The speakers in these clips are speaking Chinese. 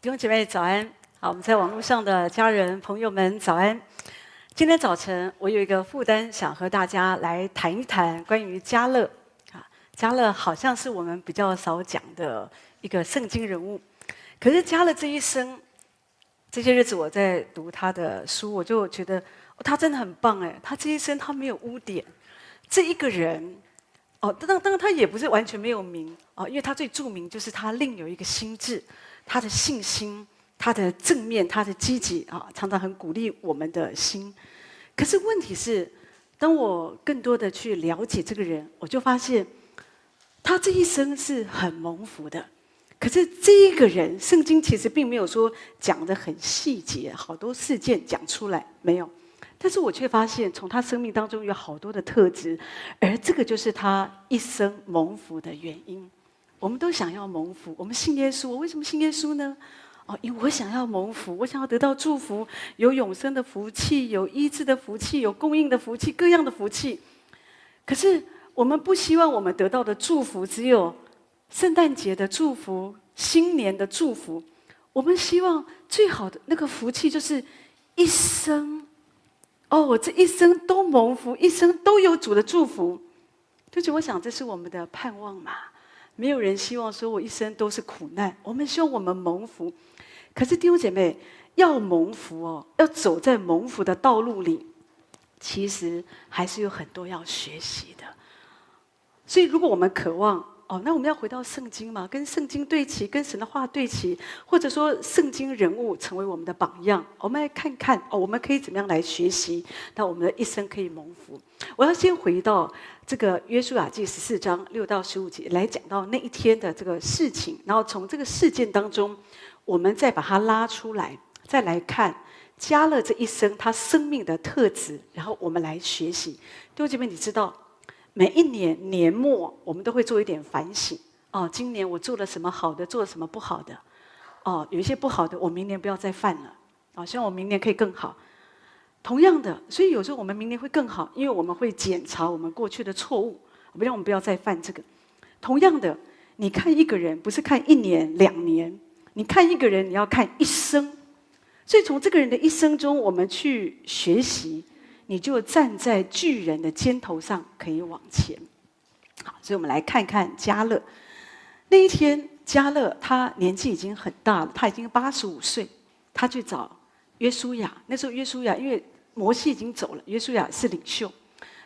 弟兄姐妹早安！好，我们在网络上的家人朋友们早安。今天早晨我有一个负担，想和大家来谈一谈关于迦勒啊。迦勒好像是我们比较少讲的一个圣经人物，可是迦勒这一生，这些日子我在读他的书，我就觉得他真的很棒哎。他这一生他没有污点，这一个人哦，当当然他也不是完全没有名哦，因为他最著名就是他另有一个心智。他的信心，他的正面，他的积极啊，常常很鼓励我们的心。可是问题是，当我更多的去了解这个人，我就发现，他这一生是很蒙福的。可是这个人，圣经其实并没有说讲的很细节，好多事件讲出来没有。但是我却发现，从他生命当中有好多的特质，而这个就是他一生蒙福的原因。我们都想要蒙福，我们信耶稣。我为什么信耶稣呢？哦，因为我想要蒙福，我想要得到祝福，有永生的福气，有医治的福气，有供应的福气，各样的福气。可是我们不希望我们得到的祝福只有圣诞节的祝福、新年的祝福。我们希望最好的那个福气就是一生。哦，我这一生都蒙福，一生都有主的祝福。就是我想，这是我们的盼望嘛。没有人希望说我一生都是苦难，我们希望我们蒙福。可是弟兄姐妹要蒙福哦，要走在蒙福的道路里，其实还是有很多要学习的。所以如果我们渴望哦，那我们要回到圣经嘛，跟圣经对齐，跟神的话对齐，或者说圣经人物成为我们的榜样，我们来看看哦，我们可以怎么样来学习，那我们的一生可以蒙福。我要先回到。这个约书亚记十四章六到十五节来讲到那一天的这个事情，然后从这个事件当中，我们再把它拉出来，再来看加勒这一生他生命的特质，然后我们来学习。弟兄姐妹，你知道每一年年末我们都会做一点反省哦，今年我做了什么好的，做了什么不好的？哦，有一些不好的，我明年不要再犯了，哦，希望我明年可以更好。同样的，所以有时候我们明年会更好，因为我们会检查我们过去的错误，不让我们不要再犯这个。同样的，你看一个人不是看一年两年，你看一个人你要看一生。所以从这个人的一生中，我们去学习，你就站在巨人的肩头上可以往前。好，所以我们来看看加勒。那一天，加勒他年纪已经很大了，他已经八十五岁，他去找约书亚。那时候约书亚因为摩西已经走了，约书亚是领袖，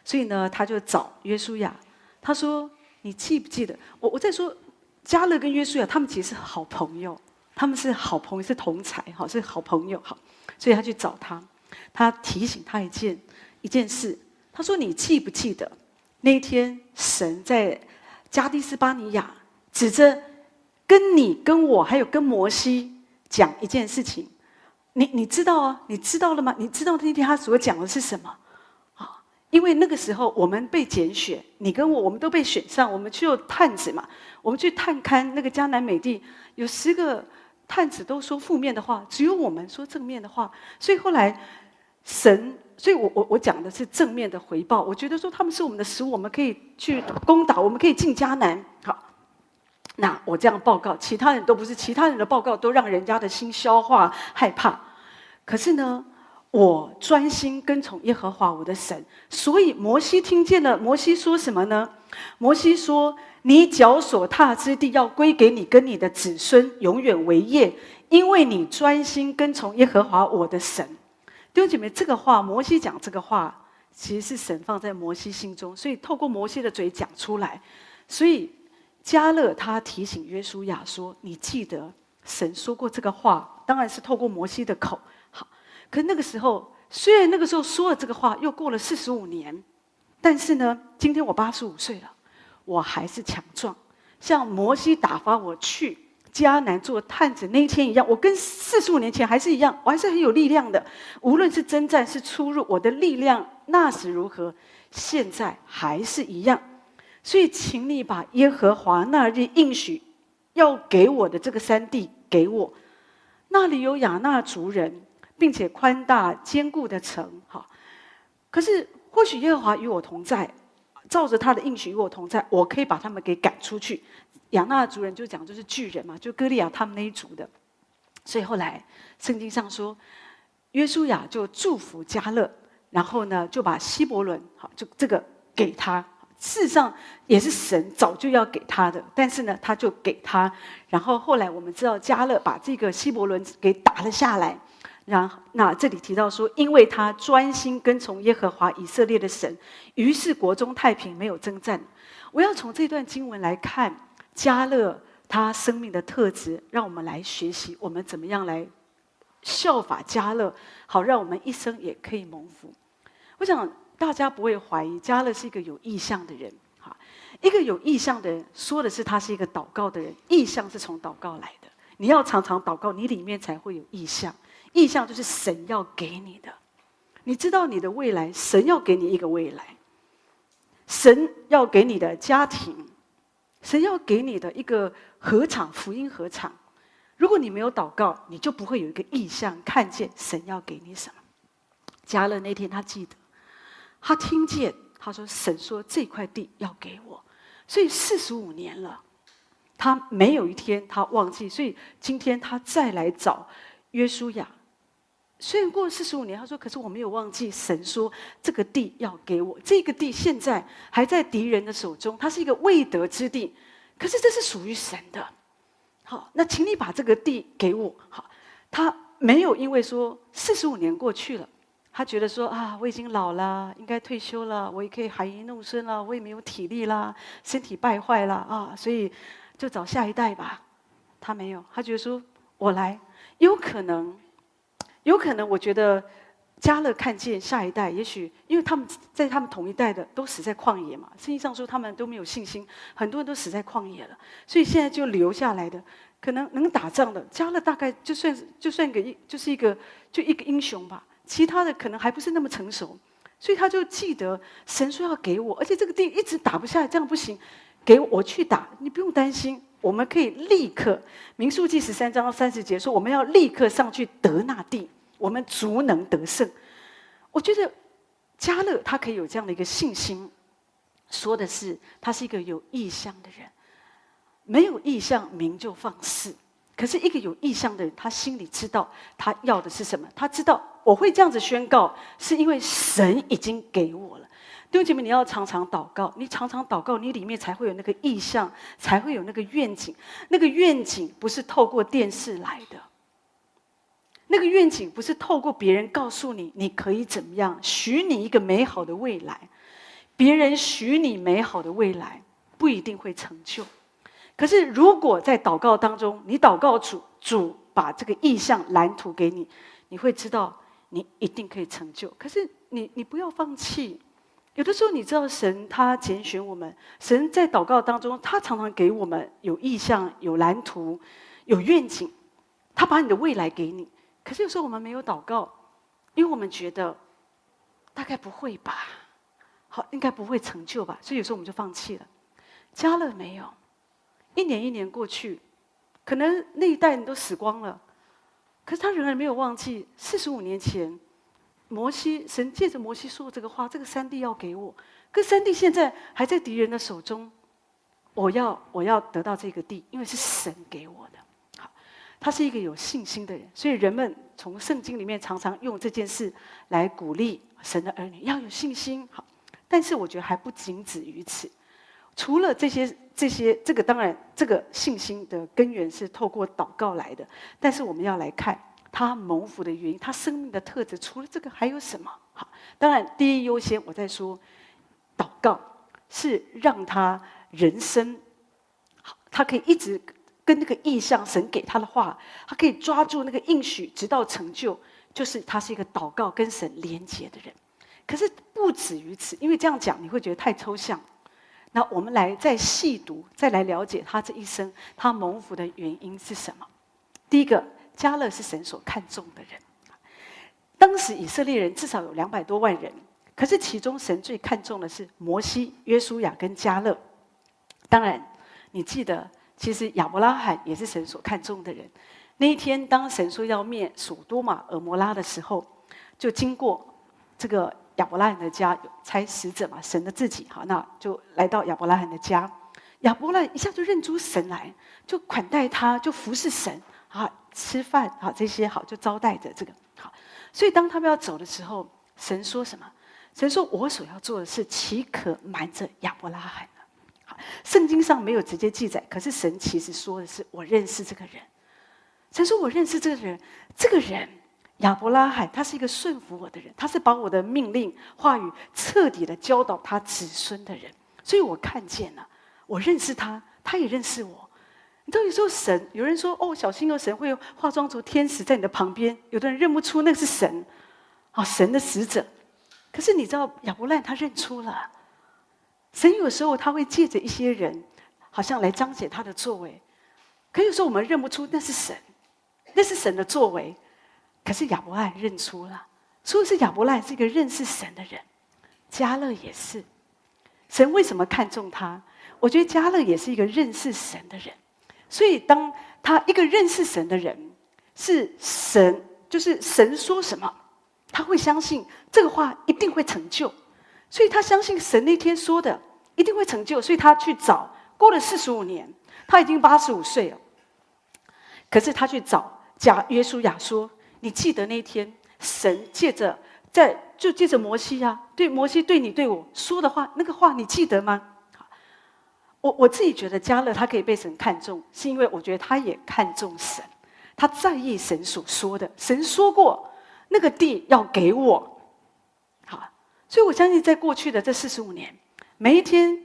所以呢，他就找约书亚。他说：“你记不记得我？我在说，加勒跟约书亚他们其实是好朋友，他们是好朋友，是同才，好是好朋友，好。所以他去找他，他提醒他一件一件事。他说：你记不记得那一天神在加低斯巴尼亚指着跟你、跟我还有跟摩西讲一件事情？”你你知道啊？你知道了吗？你知道那天他所讲的是什么？啊，因为那个时候我们被拣选，你跟我我们都被选上，我们去探子嘛，我们去探勘那个迦南美地，有十个探子都说负面的话，只有我们说正面的话，所以后来神，所以我我我讲的是正面的回报，我觉得说他们是我们的食物，我们可以去攻打，我们可以进迦南，好。那我这样报告，其他人都不是，其他人的报告都让人家的心消化害怕。可是呢，我专心跟从耶和华我的神，所以摩西听见了。摩西说什么呢？摩西说：“你脚所踏之地要归给你跟你的子孙永远为业，因为你专心跟从耶和华我的神。”弟兄姐妹，这个话摩西讲这个话，其实是神放在摩西心中，所以透过摩西的嘴讲出来，所以。加勒他提醒约书亚说：“你记得神说过这个话，当然是透过摩西的口。好，可那个时候，虽然那个时候说了这个话，又过了四十五年，但是呢，今天我八十五岁了，我还是强壮，像摩西打发我去迦南做探子那一天一样，我跟四十五年前还是一样，我还是很有力量的。无论是征战是出入，我的力量那时如何，现在还是一样。”所以，请你把耶和华那日应许要给我的这个山地给我，那里有亚衲族人，并且宽大坚固的城。哈，可是或许耶和华与我同在，照着他的应许与我同在，我可以把他们给赶出去。亚衲族人就讲就是巨人嘛，就歌利亚他们那一族的。所以后来圣经上说，约书亚就祝福迦勒，然后呢就把希伯伦好就这个给他。事实上也是神早就要给他的，但是呢，他就给他。然后后来我们知道，迦勒把这个希伯伦给打了下来。然后那这里提到说，因为他专心跟从耶和华以色列的神，于是国中太平，没有征战。我要从这段经文来看加勒他生命的特质，让我们来学习，我们怎么样来效法加勒，好让我们一生也可以蒙福。我想。大家不会怀疑加勒是一个有意向的人，哈，一个有意向的人说的是他是一个祷告的人，意向是从祷告来的。你要常常祷告，你里面才会有意向。意向就是神要给你的，你知道你的未来，神要给你一个未来，神要给你的家庭，神要给你的一个合场，福音合场。如果你没有祷告，你就不会有一个意象，看见神要给你什么。迦勒那天他记得。他听见他说：“神说这块地要给我，所以四十五年了，他没有一天他忘记。所以今天他再来找约书亚，虽然过了四十五年，他说：‘可是我没有忘记神说这个地要给我。这个地现在还在敌人的手中，它是一个未得之地，可是这是属于神的。好，那请你把这个地给我。好，他没有因为说四十五年过去了。”他觉得说啊，我已经老了，应该退休了，我也可以含饴弄孙了，我也没有体力了，身体败坏了啊，所以就找下一代吧。他没有，他觉得说我来，有可能，有可能，我觉得加勒看见下一代，也许因为他们在他们同一代的都死在旷野嘛，圣经上说他们都没有信心，很多人都死在旷野了，所以现在就留下来的，可能能打仗的加勒大概就算就算个一就是一个就一个英雄吧。其他的可能还不是那么成熟，所以他就记得神说要给我，而且这个地一直打不下来，这样不行，给我去打，你不用担心，我们可以立刻。民数记十三章三十节说，我们要立刻上去得那地，我们足能得胜。我觉得加勒他可以有这样的一个信心，说的是他是一个有意向的人，没有意向民就放肆。可是一个有意向的人，他心里知道他要的是什么，他知道。我会这样子宣告，是因为神已经给我了。弟兄姐妹，你要常常祷告，你常常祷告，你里面才会有那个意象，才会有那个愿景。那个愿景不是透过电视来的，那个愿景不是透过别人告诉你你可以怎么样，许你一个美好的未来。别人许你美好的未来不一定会成就，可是如果在祷告当中，你祷告主，主把这个意象蓝图给你，你会知道。你一定可以成就，可是你你不要放弃。有的时候你知道神他拣选我们，神在祷告当中，他常常给我们有意象、有蓝图、有愿景，他把你的未来给你。可是有时候我们没有祷告，因为我们觉得大概不会吧，好，应该不会成就吧，所以有时候我们就放弃了。加勒没有，一年一年过去，可能那一代人都死光了。可是他仍然没有忘记四十五年前，摩西神借着摩西说这个话：“这个山地要给我，可山地现在还在敌人的手中。我要我要得到这个地，因为是神给我的。”好，他是一个有信心的人，所以人们从圣经里面常常用这件事来鼓励神的儿女要有信心。好，但是我觉得还不仅止于此。除了这些，这些这个当然，这个信心的根源是透过祷告来的。但是我们要来看他蒙福的原因，他生命的特质。除了这个还有什么？好，当然第一优先，我在说，祷告是让他人生好，他可以一直跟那个意象神给他的话，他可以抓住那个应许，直到成就。就是他是一个祷告跟神连接的人。可是不止于此，因为这样讲你会觉得太抽象。那我们来再细读，再来了解他这一生他蒙福的原因是什么？第一个，加勒是神所看重的人。当时以色列人至少有两百多万人，可是其中神最看重的是摩西、约书亚跟加勒。当然，你记得，其实亚伯拉罕也是神所看重的人。那一天，当神说要灭所多玛、蛾摩拉的时候，就经过这个。亚伯拉罕的家有差使者嘛？神的自己哈，那就来到亚伯拉罕的家。亚伯拉罕一下就认出神来，就款待他，就服侍神啊，吃饭啊，这些好就招待着这个好。所以当他们要走的时候，神说什么？神说：“我所要做的事，岂可瞒着亚伯拉罕呢？”好，圣经上没有直接记载，可是神其实说的是：“我认识这个人。”神说：“我认识这个人，这个人亚伯拉罕，他是一个顺服我的人，他是把我的命令话语彻底的教导他子孙的人。所以我看见了，我认识他，他也认识我。你知道有时候神，有人说：‘哦，小心哦，神会化妆成天使在你的旁边。’有的人认不出那是神，哦，神的使者。”可是你知道亚伯兰他认出了神，有时候他会借着一些人，好像来彰显他的作为。可有时候我们认不出那是神，那是神的作为。可是亚伯兰认出了，说是亚伯兰是一个认识神的人。加勒也是，神为什么看重他？我觉得加勒也是一个认识神的人。所以当他一个认识神的人，是神，就是神说什么。他会相信这个话一定会成就，所以他相信神那天说的一定会成就，所以他去找。过了四十五年，他已经八十五岁了，可是他去找假约书亚说：“你记得那天神借着在就借着摩西啊，对摩西对你对我说的话，那个话你记得吗？”我我自己觉得加勒他可以被神看重，是因为我觉得他也看重神，他在意神所说的，神说过。那个地要给我，好，所以我相信在过去的这四十五年，每一天，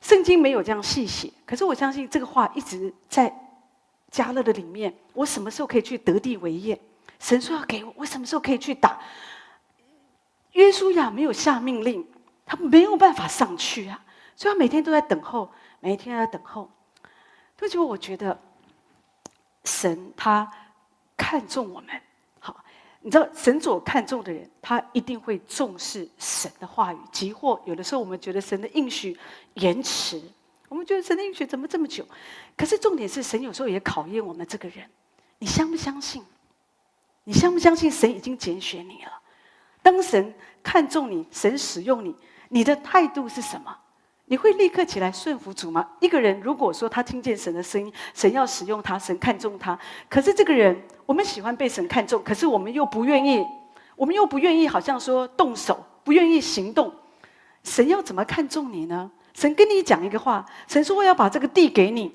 圣经没有这样细写，可是我相信这个话一直在加勒的里面。我什么时候可以去得地为业？神说要给我，我什么时候可以去打？约书亚没有下命令，他没有办法上去啊，所以他每天都在等候，每天都在等候。所以我觉得神他看重我们。好你知道神所看重的人，他一定会重视神的话语。即或有的时候我们觉得神的应许延迟，我们觉得神的应许怎么这么久？可是重点是，神有时候也考验我们这个人。你相不相信？你相不相信神已经拣选你了？当神看重你，神使用你，你的态度是什么？你会立刻起来顺服主吗？一个人如果说他听见神的声音，神要使用他，神看重他，可是这个人我们喜欢被神看重，可是我们又不愿意，我们又不愿意，好像说动手，不愿意行动，神要怎么看重你呢？神跟你讲一个话，神说我要把这个地给你，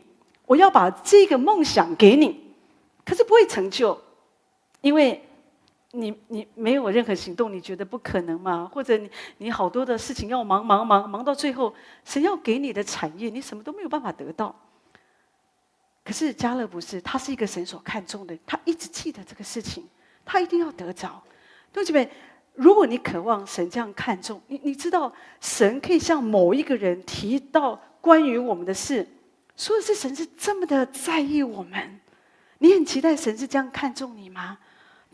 我要把这个梦想给你，可是不会成就，因为。你你没有任何行动，你觉得不可能吗？或者你你好多的事情要忙忙忙忙到最后，神要给你的产业，你什么都没有办法得到。可是加勒不是，他是一个神所看重的，他一直记得这个事情，他一定要得着。同学们？如果你渴望神这样看重你，你知道神可以向某一个人提到关于我们的事，说的是神是这么的在意我们，你很期待神是这样看重你吗？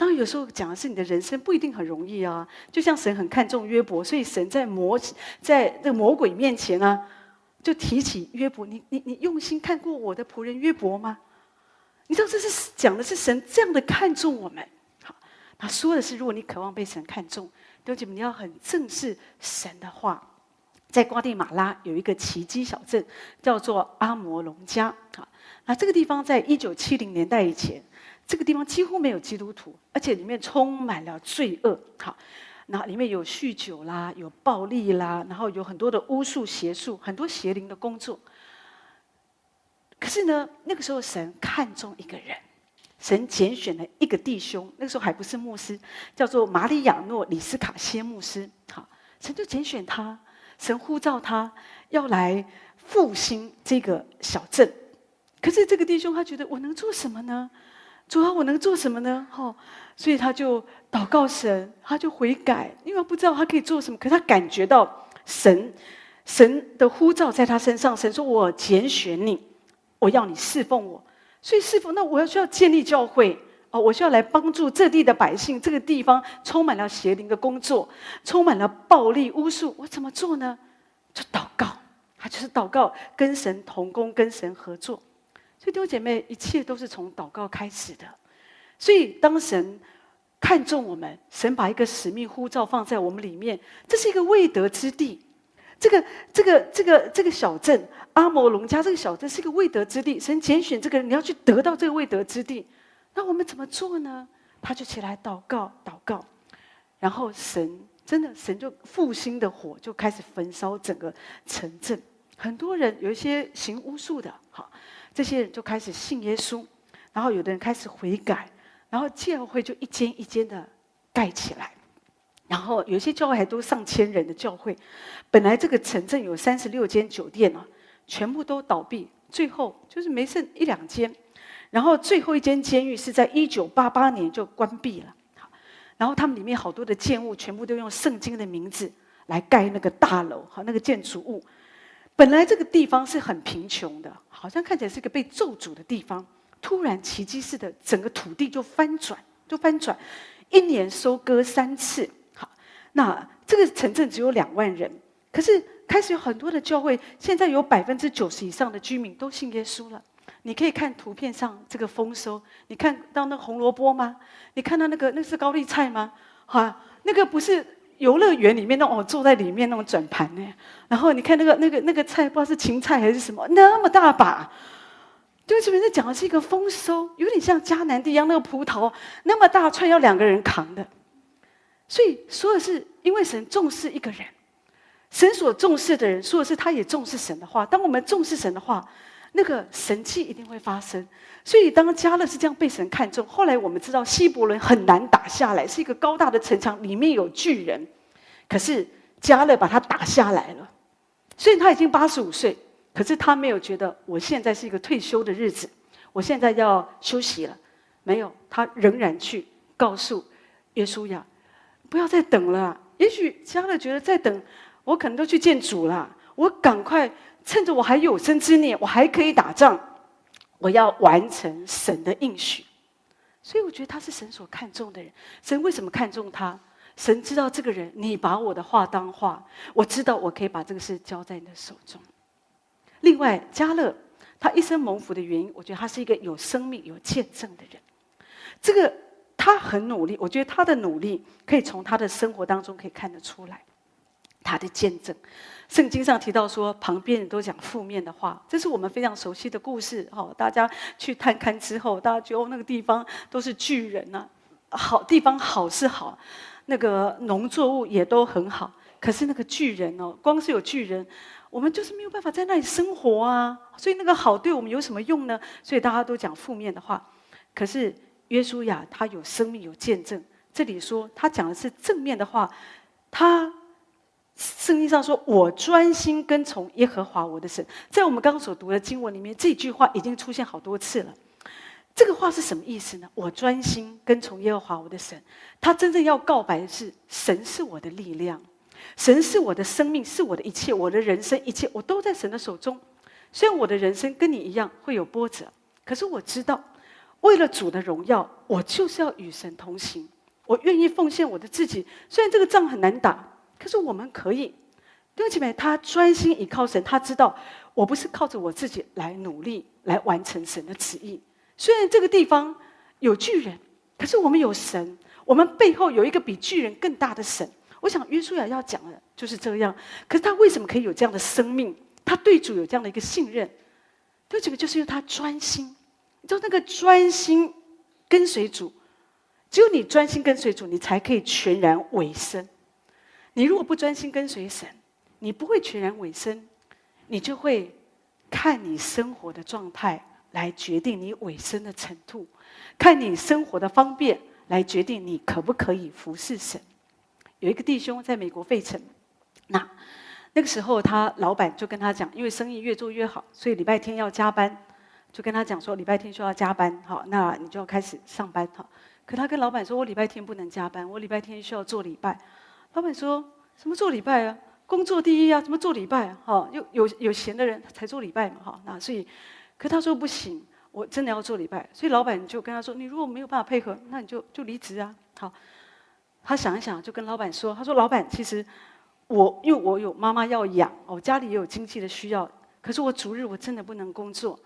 当然，有时候讲的是你的人生不一定很容易啊。就像神很看重约伯，所以神在魔在这个魔鬼面前啊，就提起约伯。你你你用心看过我的仆人约伯吗？你知道这是讲的是神这样的看重我们。好，他说的是，如果你渴望被神看重，弟兄姐妹，你要很正视神的话。在瓜地马拉有一个奇迹小镇，叫做阿摩隆加。好，那这个地方在一九七零年代以前。这个地方几乎没有基督徒，而且里面充满了罪恶。好，那里面有酗酒啦，有暴力啦，然后有很多的巫术邪术，很多邪灵的工作。可是呢，那个时候神看中一个人，神拣选了一个弟兄，那个时候还不是牧师，叫做马里亚诺·里斯卡谢牧师。好，神就拣选他，神呼召他要来复兴这个小镇。可是这个弟兄他觉得，我能做什么呢？主啊，我能做什么呢？哈，所以他就祷告神，他就悔改，因为不知道他可以做什么，可他感觉到神神的呼召在他身上。神说：“我拣选你，我要你侍奉我。”所以侍奉，那我要需要建立教会哦，我需要来帮助这地的百姓。这个地方充满了邪灵的工作，充满了暴力巫术，我怎么做呢？就祷告，他就是祷告，跟神同工，跟神合作。所以弟兄姐妹，一切都是从祷告开始的。所以当神看重我们，神把一个使命呼召放在我们里面，这是一个未得之地。这个、这个、这个、这个小镇阿摩隆加这个小镇是一个未得之地。神拣选这个人，你要去得到这个未得之地。那我们怎么做呢？他就起来祷告，祷告，然后神真的神就复兴的火就开始焚烧整个城镇，很多人有一些行巫术的，好，这些人就开始信耶稣，然后有的人开始悔改，然后教会就一间一间的盖起来，然后有些教会还都上千人的教会，本来这个城镇有三十六间酒店啊，全部都倒闭，最后就是没剩一两间。然后最后一间监狱是在一九八八年就关闭了，然后他们里面好多的建物全部都用圣经的名字来盖那个大楼，和，那个建筑物。本来这个地方是很贫穷的，好像看起来是个被咒诅的地方，突然奇迹似的，整个土地就翻转，就翻转，一年收割三次，好，那这个城镇只有两万人，可是开始有很多的教会，现在有百分之九十以上的居民都信耶稣了。你可以看图片上这个丰收，你看到那红萝卜吗？你看到那个那是高丽菜吗？哈，那个不是游乐园里面那种，坐在里面那种转盘呢。然后你看那个那个那个菜，不知道是芹菜还是什么，那么大把。对，这边在讲的是一个丰收，有点像迦南地一样，那个葡萄那么大串要两个人扛的。所以说的是，因为神重视一个人，神所重视的人，说的是他也重视神的话。当我们重视神的话。那个神迹一定会发生，所以当加勒是这样被神看中，后来我们知道希伯伦很难打下来，是一个高大的城墙，里面有巨人，可是加勒把他打下来了。所以他已经八十五岁，可是他没有觉得我现在是一个退休的日子，我现在要休息了，没有，他仍然去告诉约书亚，不要再等了。也许加勒觉得再等，我可能都去见主了，我赶快。趁着我还有生之年，我还可以打仗，我要完成神的应许。所以我觉得他是神所看重的人。神为什么看重他？神知道这个人，你把我的话当话，我知道我可以把这个事交在你的手中。另外，加勒他一生蒙福的原因，我觉得他是一个有生命、有见证的人。这个他很努力，我觉得他的努力可以从他的生活当中可以看得出来，他的见证。圣经上提到说，旁边人都讲负面的话，这是我们非常熟悉的故事。哈，大家去探勘之后，大家觉得，那个地方都是巨人呐，好地方好是好，那个农作物也都很好，可是那个巨人哦，光是有巨人，我们就是没有办法在那里生活啊。所以那个好对我们有什么用呢？所以大家都讲负面的话。可是约书亚他有生命有见证，这里说他讲的是正面的话，他。圣经上说：“我专心跟从耶和华我的神。”在我们刚刚所读的经文里面，这句话已经出现好多次了。这个话是什么意思呢？我专心跟从耶和华我的神。他真正要告白的是：神是我的力量，神是我的生命，是我的一切，我的人生一切，我都在神的手中。虽然我的人生跟你一样会有波折，可是我知道，为了主的荣耀，我就是要与神同行。我愿意奉献我的自己，虽然这个仗很难打。可是我们可以，弟兄姐妹，他专心倚靠神，他知道我不是靠着我自己来努力来完成神的旨意。虽然这个地方有巨人，可是我们有神，我们背后有一个比巨人更大的神。我想约书亚要讲的就是这样。可是他为什么可以有这样的生命？他对主有这样的一个信任，对这个就是因为他专心。就那个专心跟随主，只有你专心跟随主，你才可以全然委身。你如果不专心跟随神，你不会全然委身，你就会看你生活的状态来决定你委身的程度，看你生活的方便来决定你可不可以服侍神。有一个弟兄在美国费城，那那个时候他老板就跟他讲，因为生意越做越好，所以礼拜天要加班，就跟他讲说礼拜天需要加班，好，那你就要开始上班，好。可他跟老板说，我礼拜天不能加班，我礼拜天需要做礼拜。老板说什么做礼拜啊？工作第一啊！怎么做礼拜？哈，有有有闲的人才做礼拜嘛！哈，那所以，可他说不行，我真的要做礼拜。所以老板就跟他说：“你如果没有办法配合，那你就就离职啊！”好，他想一想，就跟老板说：“他说老板，其实我因为我有妈妈要养，我家里也有经济的需要，可是我主日我真的不能工作。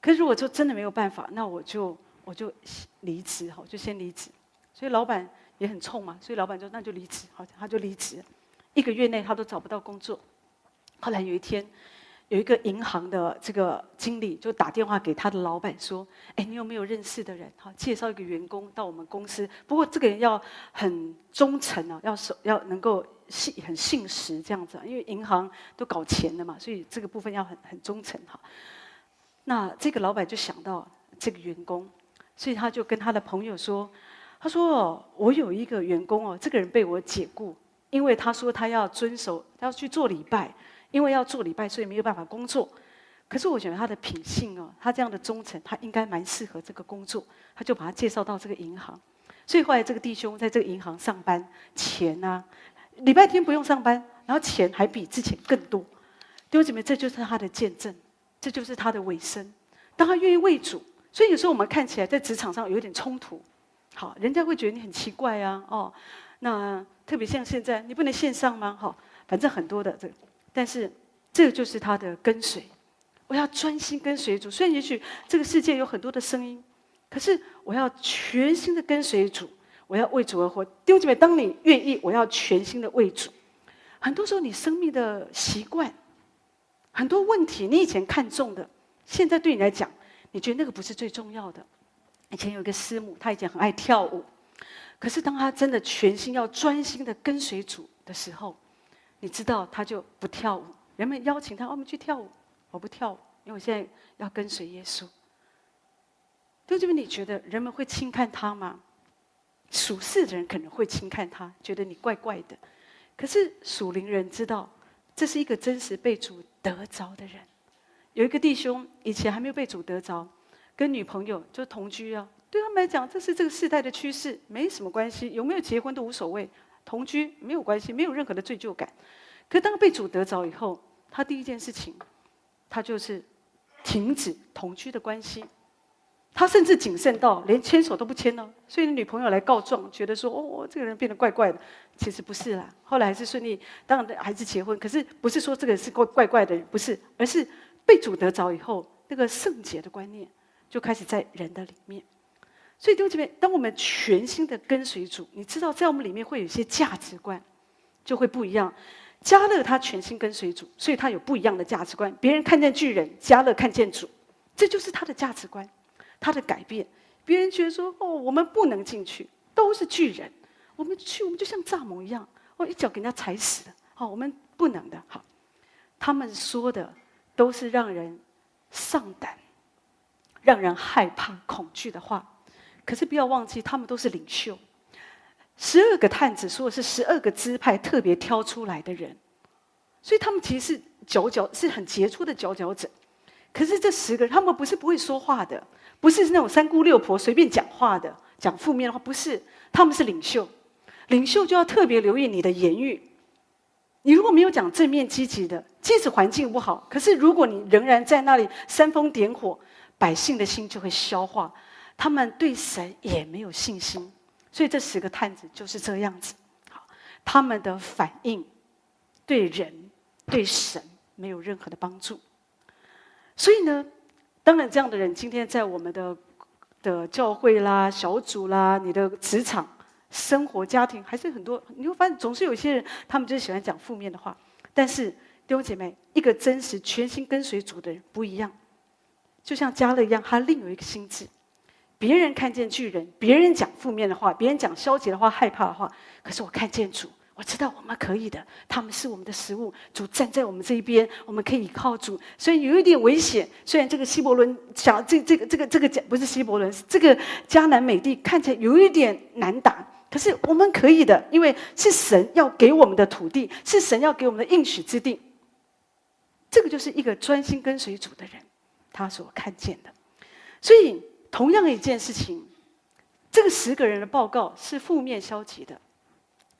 可是如果说真的没有办法，那我就我就离职，哈，就先离职。所以老板。也很冲嘛，所以老板说那就离职，好，他就离职。一个月内他都找不到工作。后来有一天，有一个银行的这个经理就打电话给他的老板说：“哎，你有没有认识的人？哈，介绍一个员工到我们公司。不过这个人要很忠诚啊，要守，要能够信很信实这样子。因为银行都搞钱的嘛，所以这个部分要很很忠诚哈。那这个老板就想到这个员工，所以他就跟他的朋友说：他说哦我有一个员工哦，这个人被我解雇，因为他说他要遵守，他要去做礼拜。”因为要做礼拜，所以没有办法工作。可是我觉得他的品性哦，他这样的忠诚，他应该蛮适合这个工作。他就把他介绍到这个银行。所以后来这个弟兄在这个银行上班，钱啊，礼拜天不用上班，然后钱还比之前更多。弟兄姐妹，这就是他的见证，这就是他的尾声。当他愿意为主，所以有时候我们看起来在职场上有点冲突，好，人家会觉得你很奇怪啊，哦，那特别像现在，你不能线上吗？好，反正很多的这。但是，这个就是他的跟随。我要专心跟随主。虽然也许这个世界有很多的声音，可是我要全心的跟随主。我要为主而活。弟兄姐妹，当你愿意，我要全心的为主。很多时候，你生命的习惯，很多问题，你以前看重的，现在对你来讲，你觉得那个不是最重要的。以前有一个师母，她以前很爱跳舞，可是当她真的全心要专心的跟随主的时候，你知道，她就不跳舞。人们邀请她，我们去跳舞，我不跳舞，因为我现在要跟随耶稣。就这边，你觉得人们会轻看他吗？属世的人可能会轻看他，觉得你怪怪的。可是属灵人知道，这是一个真实被主得着的人。有一个弟兄以前还没有被主得着，跟女朋友就同居啊。对他们来讲，这是这个世代的趋势，没什么关系，有没有结婚都无所谓。同居没有关系，没有任何的罪疚感。可当被主得着以后，他第一件事情，他就是停止同居的关系。他甚至谨慎到连牵手都不牵了。所以女朋友来告状，觉得说：“哦，这个人变得怪怪的。”其实不是啦，后来还是顺利，当然还是结婚。可是不是说这个人是怪怪怪的人，不是，而是被主得着以后，那个圣洁的观念就开始在人的里面。所以弟兄姐妹，当我们全心的跟随主，你知道，在我们里面会有一些价值观，就会不一样。加勒他全心跟随主，所以他有不一样的价值观。别人看见巨人，加勒看见主，这就是他的价值观，他的改变。别人觉得说：“哦，我们不能进去，都是巨人，我们去，我们就像蚱蜢一样，哦，一脚给人家踩死了。好，我们不能的。”好，他们说的都是让人上胆、让人害怕、恐惧的话。可是不要忘记，他们都是领袖。十二个探子说的是十二个支派特别挑出来的人，所以他们其实是佼佼，是很杰出的佼佼者。可是这十个人，他们不是不会说话的，不是那种三姑六婆随便讲话的，讲负面的话，不是。他们是领袖，领袖就要特别留意你的言语。你如果没有讲正面积极的，即使环境不好，可是如果你仍然在那里煽风点火，百姓的心就会消化。他们对神也没有信心，所以这十个探子就是这样子。好，他们的反应对人、对神没有任何的帮助。所以呢，当然这样的人今天在我们的的教会啦、小组啦、你的职场、生活、家庭，还是很多。你会发现，总是有些人，他们就喜欢讲负面的话。但是弟兄姐妹，一个真实全心跟随主的人不一样，就像加勒一样，他另有一个心志。别人看见巨人，别人讲负面的话，别人讲消极的话、害怕的话，可是我看见主，我知道我们可以的。他们是我们的食物，主站在我们这一边，我们可以靠主。所以有一点危险，虽然这个希伯伦讲这这个这个这个讲不是希伯伦，这个迦南美地看起来有一点难打，可是我们可以的，因为是神要给我们的土地，是神要给我们的应许之地。这个就是一个专心跟随主的人，他所看见的，所以。同样一件事情，这个十个人的报告是负面消极的，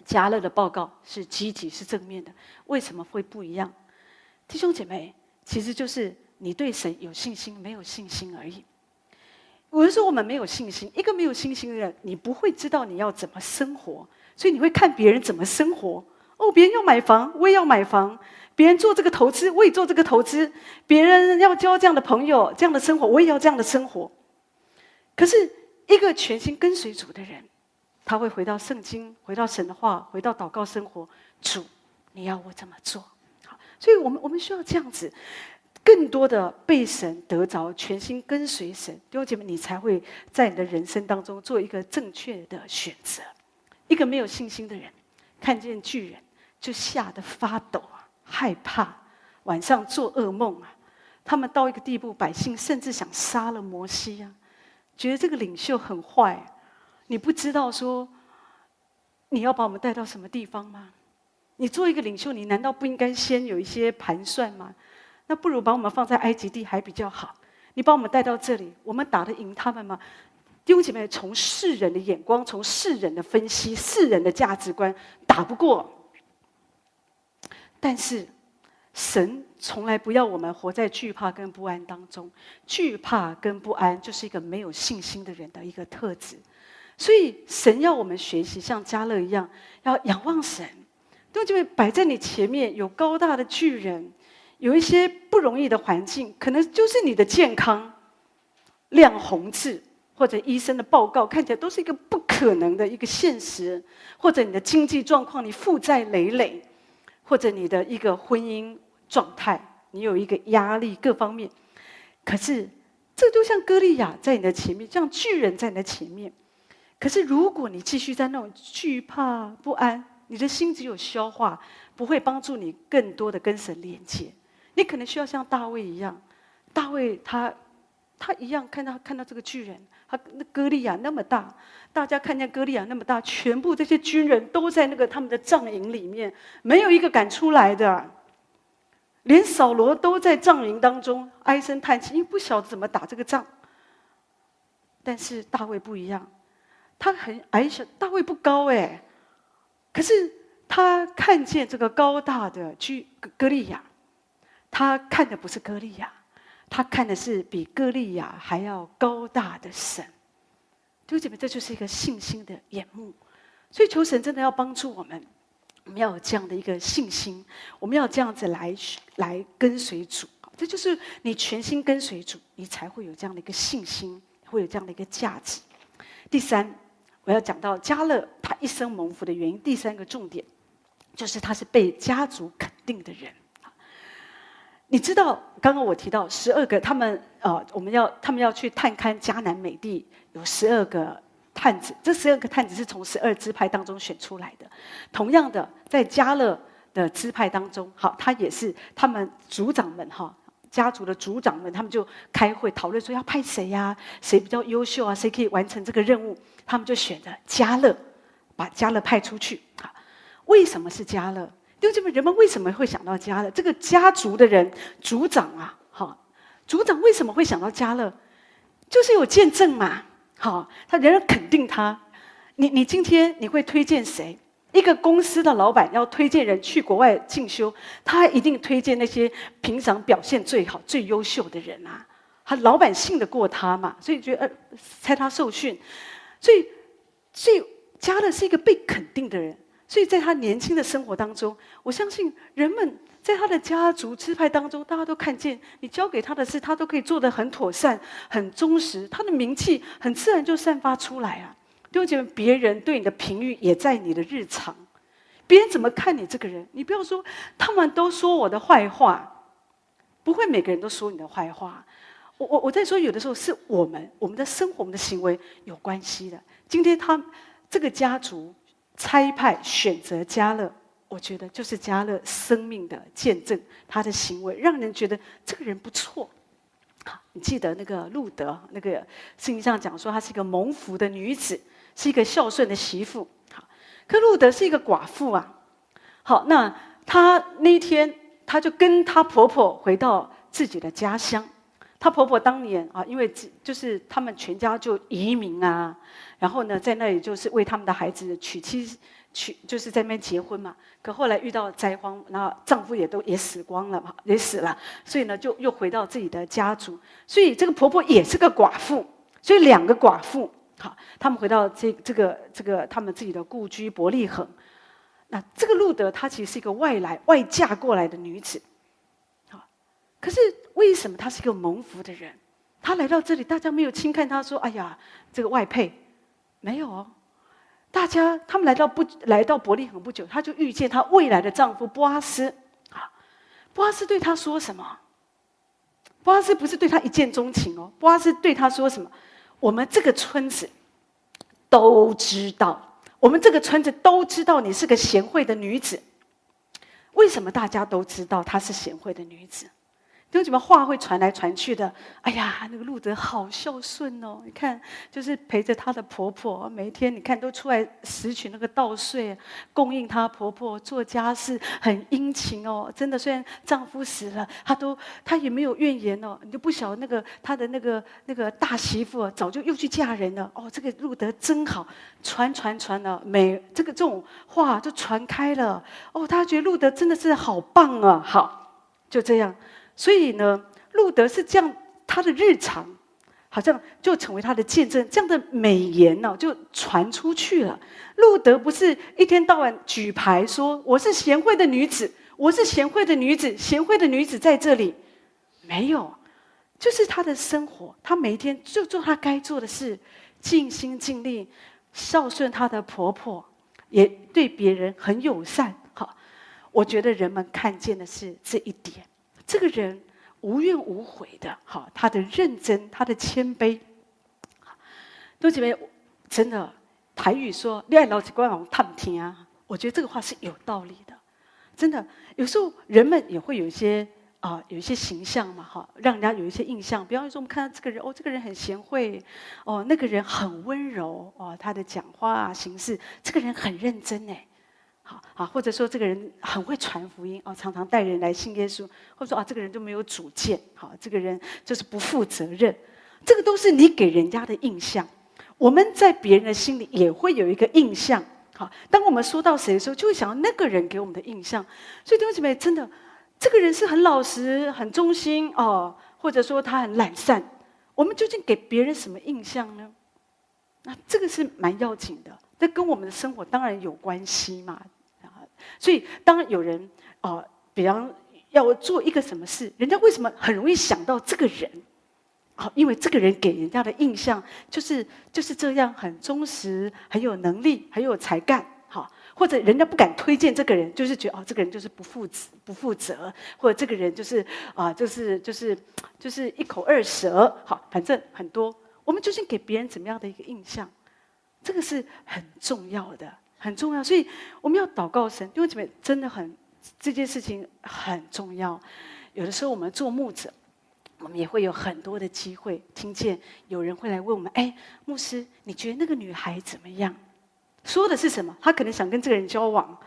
加勒的报告是积极是正面的，为什么会不一样？弟兄姐妹，其实就是你对神有信心没有信心而已。有的时候我们没有信心，一个没有信心的人，你不会知道你要怎么生活，所以你会看别人怎么生活。哦，别人要买房，我也要买房；别人做这个投资，我也做这个投资；别人要交这样的朋友，这样的生活，我也要这样的生活。可是，一个全心跟随主的人，他会回到圣经，回到神的话，回到祷告生活。主，你要我怎么做？好，所以我们我们需要这样子。更多的被神得着，全心跟随神，弟兄姐妹，你才会在你的人生当中做一个正确的选择。一个没有信心的人，看见巨人就吓得发抖啊，害怕，晚上做噩梦啊。他们到一个地步，百姓甚至想杀了摩西啊，觉得这个领袖很坏。你不知道说，你要把我们带到什么地方吗？你做一个领袖，你难道不应该先有一些盘算吗？那不如把我们放在埃及地还比较好。你把我们带到这里，我们打得赢他们吗？弟兄姐妹，从世人的眼光，从世人的分析，世人的价值观，打不过。但是，神从来不要我们活在惧怕跟不安当中。惧怕跟不安，就是一个没有信心的人的一个特质。所以，神要我们学习像加勒一样，要仰望神。弟兄姐妹，摆在你前面有高大的巨人。有一些不容易的环境，可能就是你的健康亮红字，或者医生的报告看起来都是一个不可能的一个现实，或者你的经济状况，你负债累累，或者你的一个婚姻状态，你有一个压力各方面。可是这就像歌利亚在你的前面，像巨人在你的前面。可是如果你继续在那种惧怕不安，你的心只有消化，不会帮助你更多的跟神连接。你可能需要像大卫一样，大卫他他一样看到看到这个巨人，他那歌利亚那么大，大家看见歌利亚那么大，全部这些军人都在那个他们的帐营里面，没有一个敢出来的，连扫罗都在帐营当中唉声叹气，因为不晓得怎么打这个仗。但是大卫不一样，他很矮小，大卫不高哎，可是他看见这个高大的居歌利亚。他看的不是歌利亚，他看的是比歌利亚还要高大的神。弟兄姐妹，这就是一个信心的眼目。所以求神真的要帮助我们，我们要有这样的一个信心，我们要这样子来来跟随主。这就是你全心跟随主，你才会有这样的一个信心，会有这样的一个价值。第三，我要讲到迦勒他一生蒙福的原因。第三个重点就是他是被家族肯定的人。你知道，刚刚我提到十二个，他们呃，我们要他们要去探勘迦南美地，有十二个探子，这十二个探子是从十二支派当中选出来的。同样的，在加勒的支派当中，好，他也是他们族长们哈，家族的族长们，他们就开会讨论说要派谁呀、啊？谁比较优秀啊？谁可以完成这个任务？他们就选择加勒，把加勒派出去。好，为什么是加勒？因为这边人们为什么会想到家勒？这个家族的人，族长啊，好，族长为什么会想到家勒？就是有见证嘛，好，他人人肯定他。你你今天你会推荐谁？一个公司的老板要推荐人去国外进修，他一定推荐那些平常表现最好、最优秀的人啊。他老板信得过他嘛，所以觉得呃，猜他受训。所以，所以迦勒是一个被肯定的人。所以在他年轻的生活当中，我相信人们在他的家族支派当中，大家都看见你交给他的事，他都可以做得很妥善、很忠实，他的名气很自然就散发出来啊。弟兄姐妹，别人对你的评语也在你的日常，别人怎么看你这个人？你不要说他们都说我的坏话，不会每个人都说你的坏话。我我我在说，有的时候是我们我们的生活、我们的行为有关系的。今天他这个家族。差派选择迦勒，我觉得就是迦勒生命的见证，他的行为让人觉得这个人不错。好，你记得那个路德，那个圣经上讲说她是一个蒙福的女子，是一个孝顺的媳妇。好，可路德是一个寡妇啊。好，那她那天，她就跟她婆婆回到自己的家乡。她婆婆当年啊，因为就是他们全家就移民啊，然后呢，在那里就是为他们的孩子娶妻娶，就是在那边结婚嘛。可后来遇到灾荒，然后丈夫也都也死光了嘛，也死了，所以呢，就又回到自己的家族。所以这个婆婆也是个寡妇，所以两个寡妇，好，他们回到这这个这个他们自己的故居伯利恒。那这个路德她其实是一个外来外嫁过来的女子。好可是为什么他是一个蒙福的人？他来到这里，大家没有轻看他，说：“哎呀，这个外配。”没有哦，大家他们来到不来到伯利恒不久，他就遇见他未来的丈夫波阿斯。啊，波阿斯对他说什么？波阿斯不是对他一见钟情哦，波阿斯对他说什么？我们这个村子都知道，我们这个村子都知道你是个贤惠的女子。为什么大家都知道她是贤惠的女子？为什么话会传来传去的？哎呀，那个路德好孝顺哦！你看，就是陪着她的婆婆，每一天你看都出来拾取那个稻穗，供应她婆婆做家事，很殷勤哦。真的，虽然丈夫死了，她都她也没有怨言哦。你就不晓得那个她的那个那个大媳妇早就又去嫁人了哦。这个路德真好，传传传了，每这个这种话就传开了哦。她觉得路德真的是好棒啊！好，就这样。所以呢，路德是这样，他的日常好像就成为他的见证，这样的美言呢、哦、就传出去了。路德不是一天到晚举牌说我是贤惠的女子，我是贤惠的女子，贤惠的女子在这里，没有，就是他的生活，他每天就做他该做的事，尽心尽力孝顺他的婆婆，也对别人很友善。好，我觉得人们看见的是这一点。这个人无怨无悔的，好，他的认真，他的谦卑，都姐妹真的台语说“恋爱老几关王探听啊”，我觉得这个话是有道理的。真的，有时候人们也会有一些啊、有一些形象嘛，哈，让人家有一些印象。比方说，我们看到这个人，哦，这个人很贤惠，哦，那个人很温柔，哦，他的讲话啊、行事，这个人很认真，哎。好啊，或者说这个人很会传福音哦，常常带人来信耶稣，或者说啊，这个人就没有主见，好，这个人就是不负责任，这个都是你给人家的印象。我们在别人的心里也会有一个印象，好，当我们说到谁的时候，就会想到那个人给我们的印象。所以弟兄姐妹，真的，这个人是很老实、很忠心哦，或者说他很懒散，我们究竟给别人什么印象呢？那这个是蛮要紧的，这跟我们的生活当然有关系嘛。所以，当有人哦、比方要做一个什么事，人家为什么很容易想到这个人？好，因为这个人给人家的印象就是就是这样，很忠实，很有能力，很有才干。好，或者人家不敢推荐这个人，就是觉得哦，这个人就是不负责、不负责，或者这个人就是啊、就是就是就是一口二舌。好，反正很多，我们究竟给别人怎么样的一个印象？这个是很重要的。很重要，所以我们要祷告神，因为这边真的很这件事情很重要。有的时候我们做牧者，我们也会有很多的机会听见有人会来问我们：“哎，牧师，你觉得那个女孩怎么样？”说的是什么？他可能想跟这个人交往。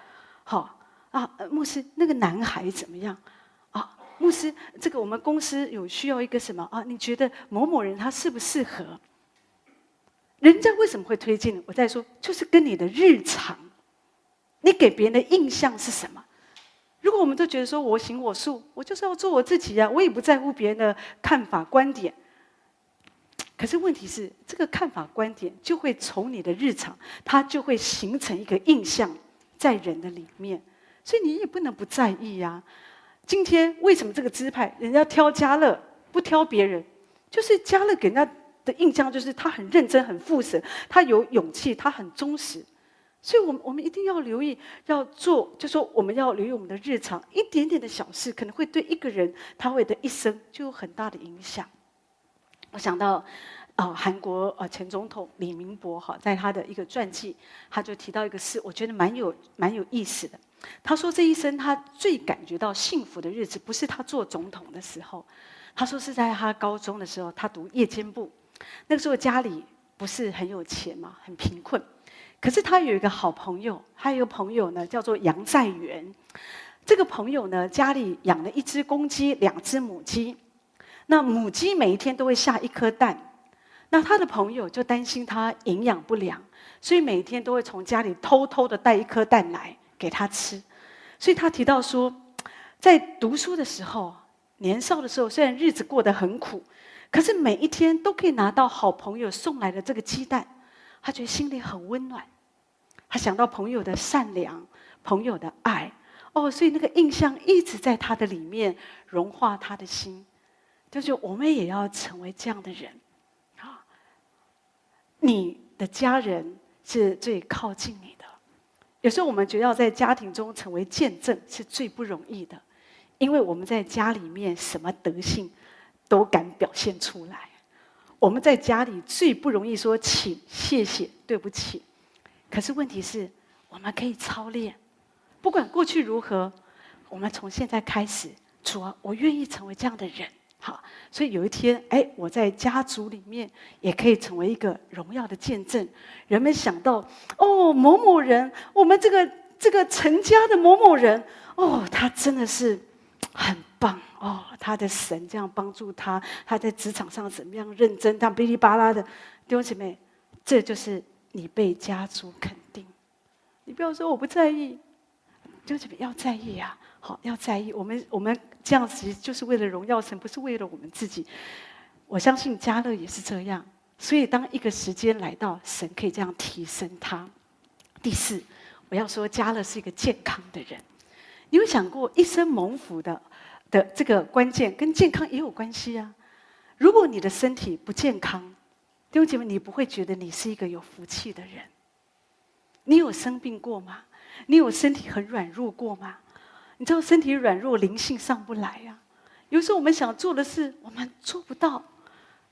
好啊，牧师，那个男孩怎么样？啊，牧师，这个我们公司有需要一个什么啊？你觉得某某人他适不适合？人家为什么会推荐你？我再说，就是跟你的日常，你给别人的印象是什么？如果我们都觉得说我行我素，我就是要做我自己呀，我也不在乎别人的看法观点。可是问题是，这个看法观点就会从你的日常，它就会形成一个印象在人的里面，所以你也不能不在意呀。今天为什么这个支派人家挑迦勒不挑别人？就是迦勒给人家。的印象就是他很认真、很负责，他有勇气，他很忠实，所以，我们我们一定要留意，要做，就说我们要留意我们的日常，一点点的小事，可能会对一个人他会的一生就有很大的影响。我想到啊、韩国啊前总统李明博哈，在他的一个传记，他就提到一个事，我觉得蛮有蛮有意思的。他说这一生他最感觉到幸福的日子，不是他做总统的时候，他说是在他高中的时候，他读夜间部。那个时候家里不是很有钱嘛，很贫困。可是他有一个好朋友，他有一个朋友呢，叫做杨在元。这个朋友呢，家里养了一只公鸡，两只母鸡。那母鸡每一天都会下一颗蛋。那他的朋友就担心他营养不良，所以每天都会从家里偷偷的带一颗蛋来给他吃。所以他提到说，在读书的时候，年少的时候，虽然日子过得很苦。可是每一天都可以拿到好朋友送来的这个鸡蛋，他觉得心里很温暖。他想到朋友的善良，朋友的爱，哦，所以那个印象一直在他的里面融化他的心。就是我们也要成为这样的人，啊，你的家人是最靠近你的。有时候我们觉得要在家庭中成为见证是最不容易的，因为我们在家里面什么德性？都敢表现出来。我们在家里最不容易说请、谢谢、对不起，可是问题是，我们可以操练。不管过去如何，我们从现在开始，主啊，我愿意成为这样的人。好，所以有一天，哎，我在家族里面也可以成为一个荣耀的见证。人们想到，哦，某某人，我们这个这个成家的某某人，哦，他真的是很棒哦，他的神这样帮助他，他在职场上怎么样认真，他噼里啪啦的。弟兄姐妹，这就是你被家族肯定。你不要说我不在意，弟兄姐妹要在意、啊。好，要在意我们，我们这样子就是为了荣耀神，不是为了我们自己。我相信迦勒也是这样，所以当一个时间来到，神可以这样提升他。第四，我要说迦勒是一个健康的人。你有想过，一生蒙福的的这个关键跟健康也有关系啊？如果你的身体不健康，弟兄姐妹，你不会觉得你是一个有福气的人。你有生病过吗？你有身体很软弱过吗？你知道身体软弱，灵性上不来呀、啊。有时候我们想做的事，我们做不到。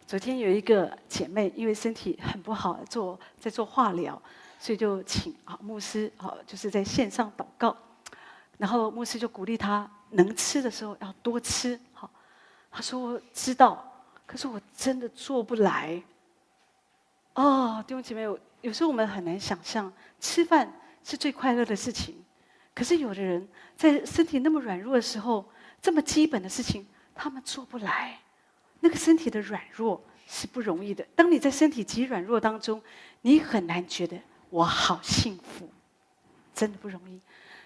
昨天有一个姐妹，因为身体很不好，做在做化疗，所以就请啊牧师啊，就是在线上祷告。然后牧师就鼓励他，能吃的时候要多吃。好，他说我知道，可是我真的做不来。哦，弟兄姐妹，有有时候我们很难想象，吃饭是最快乐的事情。可是有的人在身体那么软弱的时候，这么基本的事情他们做不来。那个身体的软弱是不容易的。当你在身体极软弱当中，你很难觉得我好幸福，真的不容易。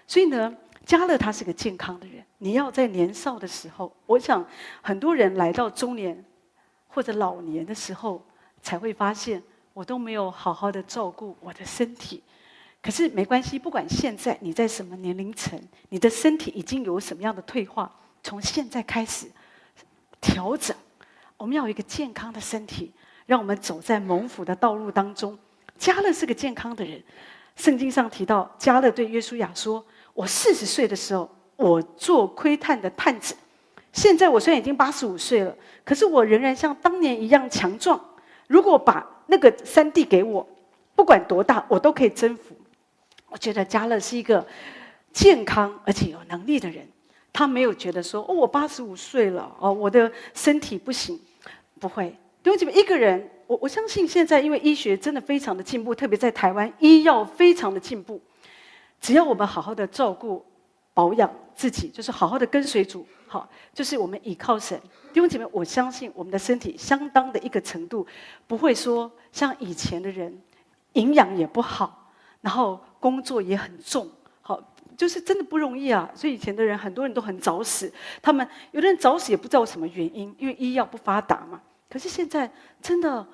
所以呢，加勒他是个健康的人。你要在年少的时候，我想很多人来到中年或者老年的时候，才会发现我都没有好好的照顾我的身体。可是没关系，不管现在你在什么年龄层，你的身体已经有什么样的退化，从现在开始调整。我们要有一个健康的身体，让我们走在蒙福的道路当中。加勒是个健康的人，圣经上提到，加勒对约书亚说：“我四十岁的时候，我做窥探的探子；现在我虽然已经八十五岁了，可是我仍然像当年一样强壮。如果把那个山地给我，不管多大，我都可以征服。”我觉得迦勒是一个健康而且有能力的人，他没有觉得说哦，我八十五岁了哦，我的身体不行，不会。弟兄姐妹，一个人，我我相信现在因为医学真的非常的进步，特别在台湾医药非常的进步，只要我们好好的照顾保养自己，就是好好的跟随主，好，就是我们倚靠神。弟兄姐妹，我相信我们的身体相当的一个程度，不会说像以前的人营养也不好。然后工作也很重，好，就是真的不容易啊。所以以前的人很多人都很早死，他们有的人早死也不知道什么原因，因为医药不发达嘛。可是现在真的，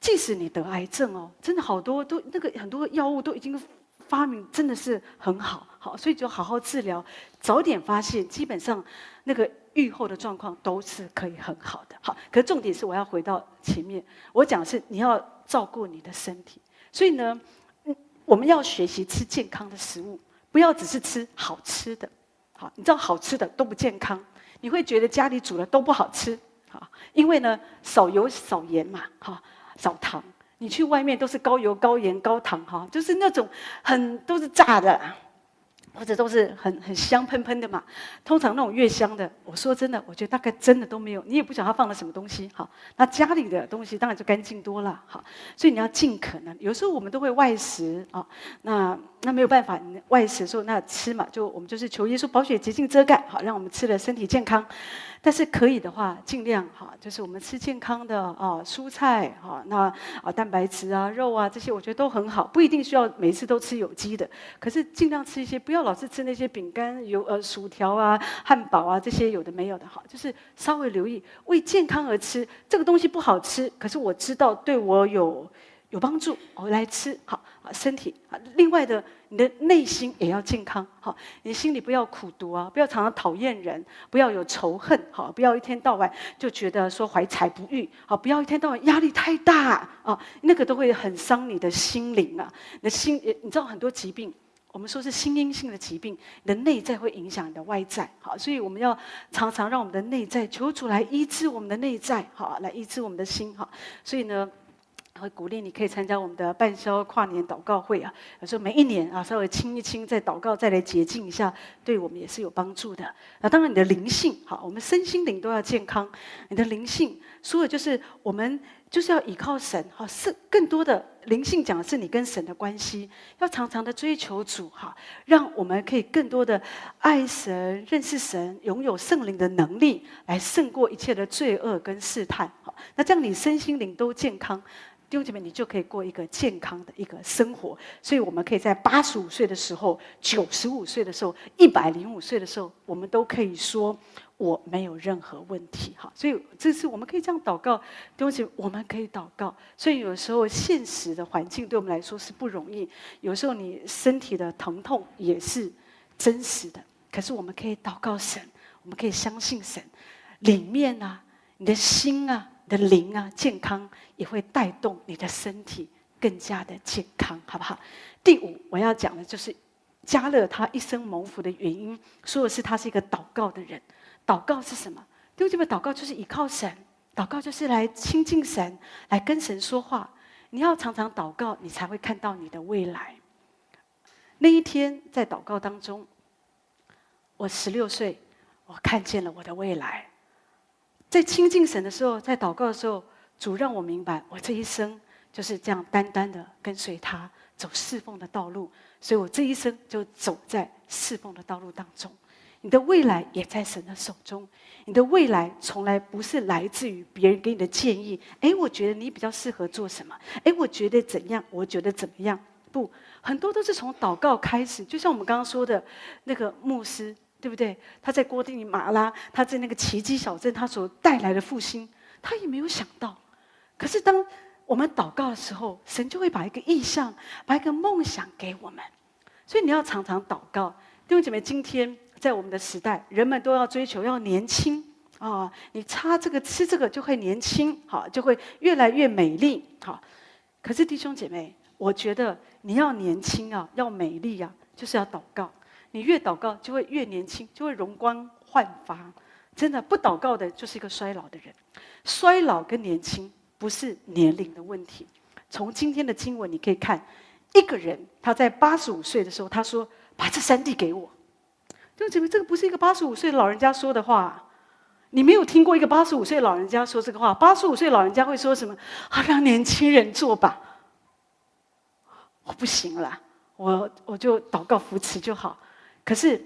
即使你得癌症哦，真的好多都那个很多药物都已经发明，真的是很好，好，所以就好好治疗，早点发现，基本上那个愈后的状况都是可以很好的。好，可是重点是我要回到前面，我讲的是你要照顾你的身体，所以呢。我们要学习吃健康的食物，不要只是吃好吃的。好，你知道好吃的都不健康，你会觉得家里煮的都不好吃。好，因为呢，少油少盐嘛，哈，少糖。你去外面都是高油高盐高糖，哈，就是那种很都是炸的。或者都是很很香喷喷的嘛，通常那种越香的，我说真的，我觉得大概真的都没有，你也不晓得他放了什么东西。好，那家里的东西当然就干净多了。好，所以你要尽可能，有时候我们都会外食啊，那那没有办法，外食的时候那吃嘛，就我们就是求耶稣保血洁净遮盖，好，让我们吃了身体健康。但是可以的话，尽量哈，就是我们吃健康的啊，蔬菜哈，那啊蛋白质啊、肉啊这些，我觉得都很好，不一定需要每次都吃有机的，可是尽量吃一些，不要老是吃那些饼干、油呃薯条啊、汉堡啊这些有的没有的哈，就是稍微留意为健康而吃，这个东西不好吃，可是我知道对我有有帮助，我来吃好。啊，身体啊，另外的，你的内心也要健康。好，你心里不要苦毒啊，不要常常讨厌人，不要有仇恨。好，不要一天到晚就觉得说怀才不遇。好，不要一天到晚压力太大啊，那个都会很伤你的心灵啊。你的心，你知道很多疾病，我们说是心因性的疾病，你的内在会影响你的外在，好，所以我们要常常让我们的内在求主来医治我们的内在，好，来医治我们的心，好，所以呢，会鼓励你可以参加我们的半宵跨年祷告会啊，有时候每一年啊，稍微清一清，再祷告，再来洁净一下，对我们也是有帮助的。那当然，你的灵性，好，我们身心灵都要健康，你的灵性，说的就是我们。就是要依靠神，哈，是更多的灵性讲的是你跟神的关系，要常常的追求主，哈，让我们可以更多的爱神、认识神，拥有圣灵的能力，来胜过一切的罪恶跟试探，好，那这样你身心灵都健康，弟兄姐妹，你就可以过一个健康的一个生活。所以，我们可以在八十五岁的时候、九十五岁的时候、一百零五岁的时候，我们都可以说。我没有任何问题，哈，所以这次我们可以这样祷告，弟兄姐妹，我们可以祷告。所以有时候现实的环境对我们来说是不容易，有时候你身体的疼痛也是真实的。可是我们可以祷告神，我们可以相信神，里面啊，你的心啊，你的灵啊，健康也会带动你的身体更加的健康，好不好？第五，我要讲的就是加勒他一生蒙福的原因，说的是他是一个祷告的人。祷告是什么？弟兄姐妹，祷告就是依靠神，祷告就是来亲近神，来跟神说话。你要常常祷告，你才会看到你的未来。那一天在祷告当中，我十六岁，我看见了我的未来。在亲近神的时候，在祷告的时候，主让我明白，我这一生就是这样单单的跟随他，走侍奉的道路。所以我这一生就走在侍奉的道路当中。你的未来也在神的手中。你的未来从来不是来自于别人给你的建议。诶，我觉得你比较适合做什么？诶，我觉得怎样？我觉得怎么样？不，很多都是从祷告开始。就像我们刚刚说的那个牧师，对不对？他在瓜地马拉，他在那个奇迹小镇，他所带来的复兴，他也没有想到。可是当我们祷告的时候，神就会把一个意象，把一个梦想给我们。所以你要常常祷告，弟兄姐妹，今天。在我们的时代，人们都要追求要年轻啊！你擦这个吃这个就会年轻，好，就会越来越美丽，好。可是弟兄姐妹，我觉得你要年轻啊，要美丽啊，就是要祷告。你越祷告，就会越年轻，就会容光焕发。真的，不祷告的就是一个衰老的人。衰老跟年轻不是年龄的问题。从今天的经文你可以看，一个人他在八十五岁的时候，他说：“把这山地给我。”就姐妹，这个不是一个八十五岁的老人家说的话。你没有听过一个八十五岁老人家说这个话？八十五岁老人家会说什么？啊，让年轻人做吧。我不行了，我我就祷告扶持就好。可是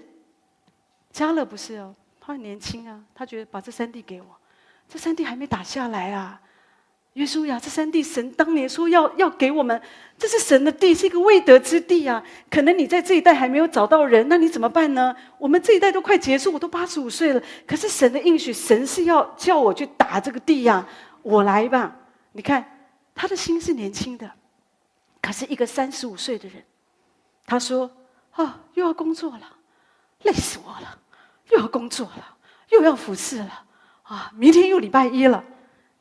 加勒不是哦，他很年轻啊，他觉得把这三地给我，这三地还没打下来啊。约书亚，这三地神当年说要要给我们，这是神的地，是一个未得之地啊。可能你在这一代还没有找到人，那你怎么办呢？我们这一代都快结束，我都八十五岁了。可是神的应许，神是要叫我去打这个地呀，我来吧。你看他的心是年轻的，可是一个三十五岁的人，他说：“啊，又要工作了，累死我了，又要工作了，又要服侍了啊，明天又礼拜一了。”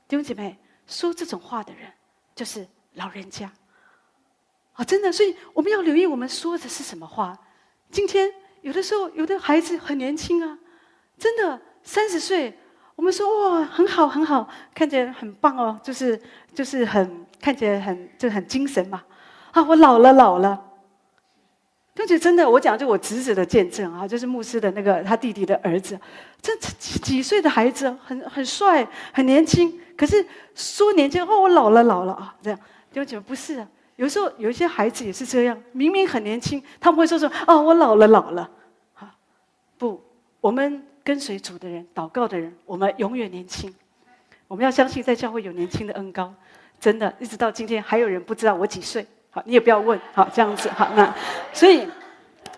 弟兄姐妹。说这种话的人，就是老人家。啊，真的，所以我们要留意我们说的是什么话。今天有的时候，有的孩子很年轻啊，真的三十岁，我们说哇，很好很好，看起来很棒哦，就是就是很看起来很就很精神嘛。啊，我老了老了。而且真的，我讲就我侄子的见证啊，就是牧师的那个他弟弟的儿子，这几几岁的孩子，很很帅，很年轻。可是说年轻哦，我老了老了啊，这样就觉得不是啊。有时候有一些孩子也是这样，明明很年轻，他们会说说哦，我老了老了。啊，不，我们跟随主的人，祷告的人，我们永远年轻。我们要相信，在教会有年轻的恩膏，真的，一直到今天还有人不知道我几岁。好，你也不要问，好这样子，好那，所以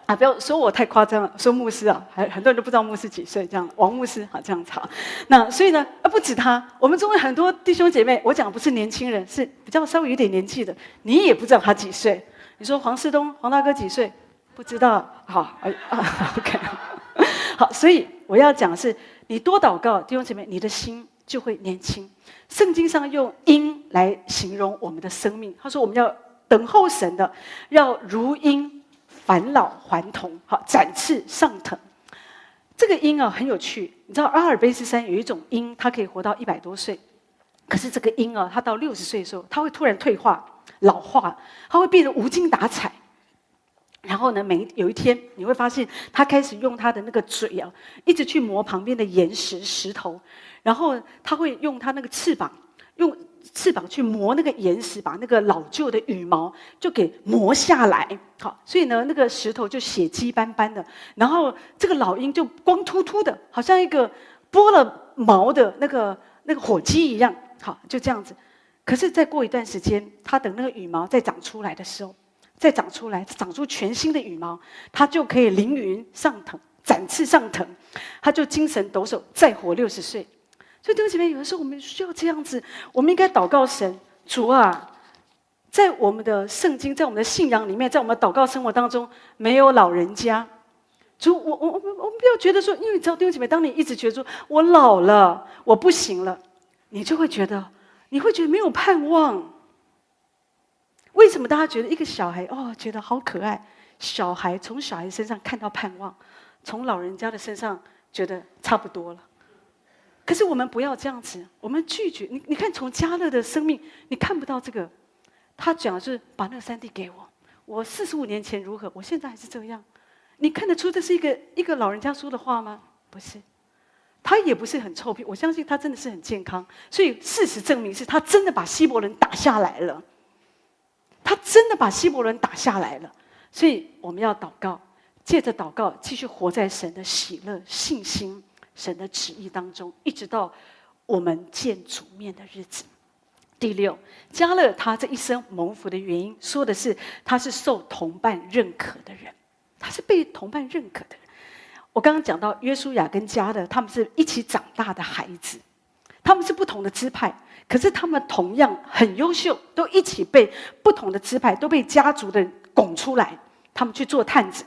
啊，不要说我太夸张了，说牧师啊，还很多人都不知道牧师几岁，这样王牧师，好这样子好，那所以呢，啊不止他，我们中间很多弟兄姐妹，我讲不是年轻人，是比较稍微有点年纪的，你也不知道他几岁。你说黄世东，黄大哥几岁？不知道，好，哎啊，OK，好，所以我要讲的是，你多祷告，弟兄姐妹，你的心就会年轻。圣经上用鹰来形容我们的生命，他说我们要。等候神的，要如鹰返老还童，好，展翅上腾。这个鹰啊很有趣，你知道阿尔卑斯山有一种鹰，它可以活到一百多岁。可是这个鹰啊，它到六十岁的时候，它会突然退化、老化，它会变得无精打采。然后呢，每有一天你会发现，它开始用它的那个嘴啊，一直去磨旁边的岩石、石头，然后它会用它那个翅膀，用翅膀去磨那个岩石，把那个老旧的羽毛就给磨下来。好，所以呢，那个石头就血迹斑斑的，然后这个老鹰就光秃秃的，好像一个剥了毛的那个那个火鸡一样。好，就这样子。可是再过一段时间，它等那个羽毛再长出来的时候。再长出来，长出全新的羽毛，它就可以凌云上腾，展翅上腾，它就精神抖擞，再活六十岁。所以弟兄姐妹，有的时候我们需要这样子，我们应该祷告神，主啊，在我们的圣经，在我们的信仰里面，在我们的祷告生活当中，没有老人家。主，我我我我们不要觉得说，因为你知道弟兄姐妹，当你一直觉得说我老了，我不行了，你就会觉得，你会觉得没有盼望。为什么大家觉得一个小孩哦，觉得好可爱？小孩从小孩身上看到盼望，从老人家的身上觉得差不多了。可是我们不要这样子，我们拒绝。你你看，从加勒的生命，你看不到这个。他讲的是把那个山地给我，我四十五年前如何，我现在还是这样。你看得出这是一个一个老人家说的话吗？不是，他也不是很臭屁。我相信他真的是很健康。所以事实证明是他真的把希伯伦打下来了。他真的把希伯伦打下来了，所以我们要祷告，借着祷告继续活在神的喜乐、信心、神的旨意当中，一直到我们见主面的日子。第六，加勒他这一生蒙福的原因，说的是他是受同伴认可的人，他是被同伴认可的人。我刚刚讲到约书亚跟加勒，他们是一起长大的孩子，他们是不同的支派。可是他们同样很优秀，都一起被不同的支派都被家族的拱出来，他们去做探子。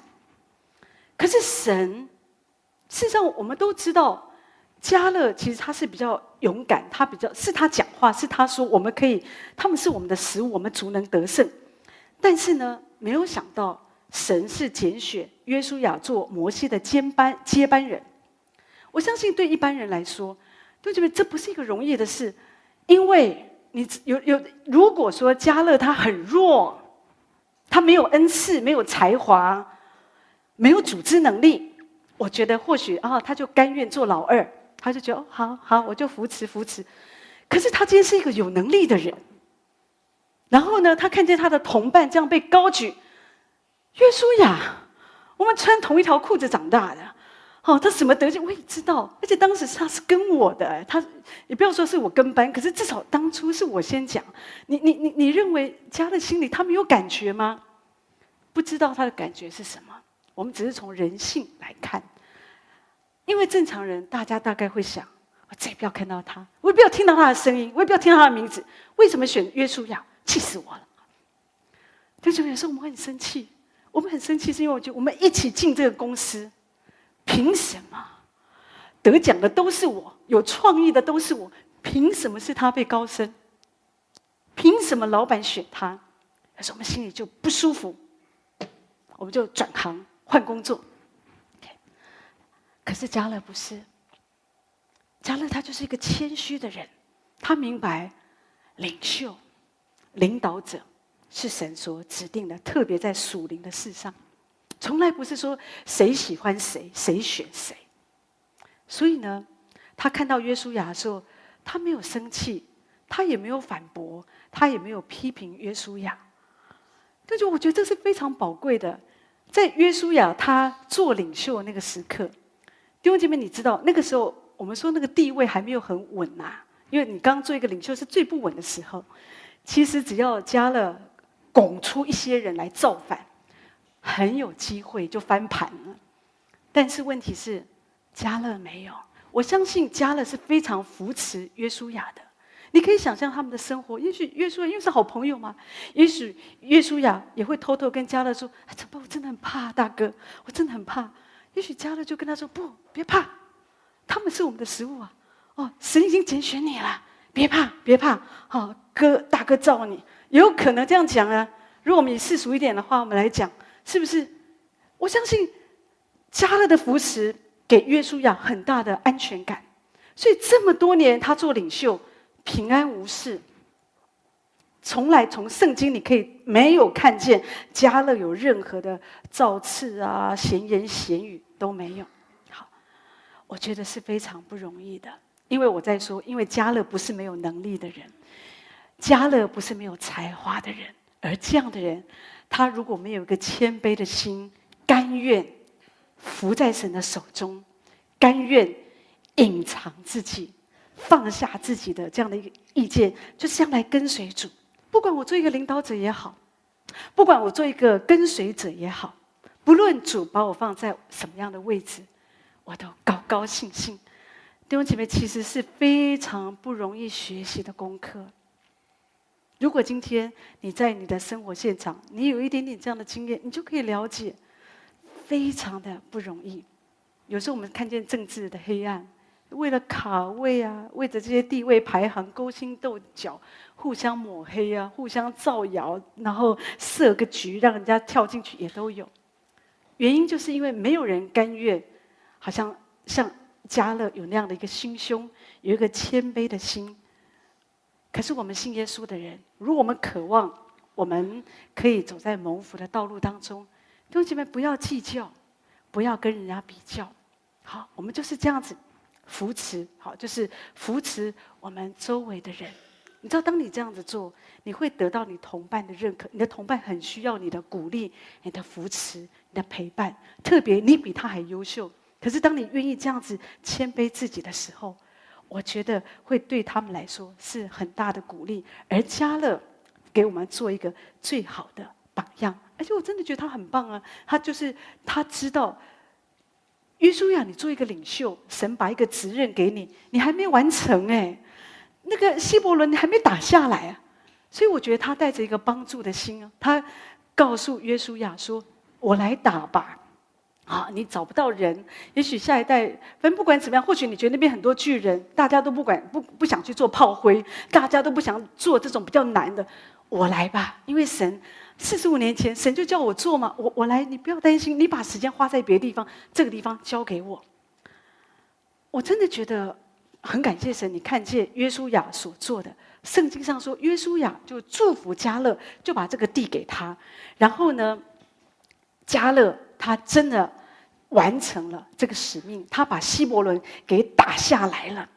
可是神，事实上我们都知道，迦勒其实他是比较勇敢，他比较是他讲话，是他说我们可以，他们是我们的食物，我们足能得胜。但是呢，没有想到神是拣选约书亚做摩西的接班接班人。我相信对一般人来说，都觉得这不是一个容易的事。因为你有有，如果说迦勒他很弱，他没有恩赐，没有才华，没有组织能力，我觉得或许啊，他就甘愿做老二，他就觉得好好，我就扶持扶持。可是他今天是一个有能力的人，然后呢，他看见他的同伴这样被高举，约书亚，我们穿同一条裤子长大的。哦，他什么德行我也知道，而且当时他是跟我的，他你不要说是我跟班，可是至少当初是我先讲。你你你你认为迦勒心里他没有感觉吗？不知道他的感觉是什么，我们只是从人性来看。因为正常人，大家大概会想：我再也不要看到他，我也不要听到他的声音，我也不要听到他的名字。为什么选约书亚？气死我了！但是有时候我们很生气，我们很生气是因为我觉得我们一起进这个公司。凭什么得奖的都是我，有创意的都是我？凭什么是他被高升？凭什么老板选他？可是我们心里就不舒服，我们就转行换工作。可是加勒不是，加勒他就是一个谦虚的人，他明白领袖、领导者是神所指定的，特别在属灵的事上。从来不是说谁喜欢谁，谁选谁。所以呢，他看到约书亚的时候，他没有生气，他也没有反驳，他也没有批评约书亚。但是我觉得这是非常宝贵的，在约书亚他做领袖的那个时刻，弟兄姐妹，你知道那个时候我们说那个地位还没有很稳呐、因为你刚做一个领袖是最不稳的时候。其实只要加勒拱出一些人来造反。很有机会就翻盘了，但是问题是，加勒没有。我相信加勒是非常扶持约书亚的。你可以想象他们的生活，也许约书亚因为是好朋友嘛，也许约书亚也会偷偷跟加勒说：“哎，怎么办？我真的很怕，大哥，我真的很怕。”也许迦勒就跟他说：“不，别怕，他们是我们的食物啊！哦，神已经拣选你了，别怕，别怕。好、哥，大哥罩你，有可能这样讲啊。如果我们以世俗一点的话，我们来讲。”是不是我相信加勒的扶持给约书亚很大的安全感，所以这么多年他做领袖，平安无事。从来从圣经你可以没有看见加勒有任何的造次啊、闲言闲语都没有。好，我觉得是非常不容易的，因为我在说，因为加勒不是没有能力的人，加勒不是没有才华的人，而这样的人，他如果没有一个谦卑的心，甘愿伏在神的手中，甘愿隐藏自己，放下自己的这样的一个意见，就这样来跟随主。不管我做一个领导者也好，不管我做一个跟随者也好，不论主把我放在什么样的位置，我都高高兴兴。弟兄姐妹，其实是非常不容易学习的功课。如果今天你在你的生活现场，你有一点点这样的经验，你就可以了解，非常的不容易。有时候我们看见政治的黑暗。为了卡位啊，为着这些地位排行勾心斗角，互相抹黑啊，互相造谣，然后设个局让人家跳进去也都有。原因就是因为没有人甘愿，好像像加勒有那样的一个心胸，有一个谦卑的心。可是我们信耶稣的人，如果我们渴望，我们可以走在蒙福的道路当中，弟兄姐妹不要计较，不要跟人家比较。好，我们就是这样子。扶持，好，就是扶持我们周围的人。你知道，当你这样子做，你会得到你同伴的认可。你的同伴很需要你的鼓励、你的扶持、你的陪伴。特别你比他还优秀，可是当你愿意这样子谦卑自己的时候，我觉得会对他们来说是很大的鼓励。而迦勒给我们做一个最好的榜样，而且我真的觉得他很棒啊！他就是他知道。约书亚，你做一个领袖，神把一个责任给你，你还没完成哎，那个希伯伦你还没打下来啊，所以我觉得他带着一个帮助的心啊，他告诉约书亚说：“我来打吧，啊，你找不到人，也许下一代，反正不管怎么样，或许你觉得那边很多巨人，大家都不管不不想去做炮灰，大家都不想做这种比较难的，我来吧，因为神。”四十五年前，神就叫我做嘛，我我来，你不要担心，你把时间花在别的地方，这个地方交给我。我真的觉得很感谢神，你看见约书亚所做的。圣经上说，约书亚就祝福加勒，就把这个地给他。然后呢，加勒他真的完成了这个使命，他把希伯伦给打下来了，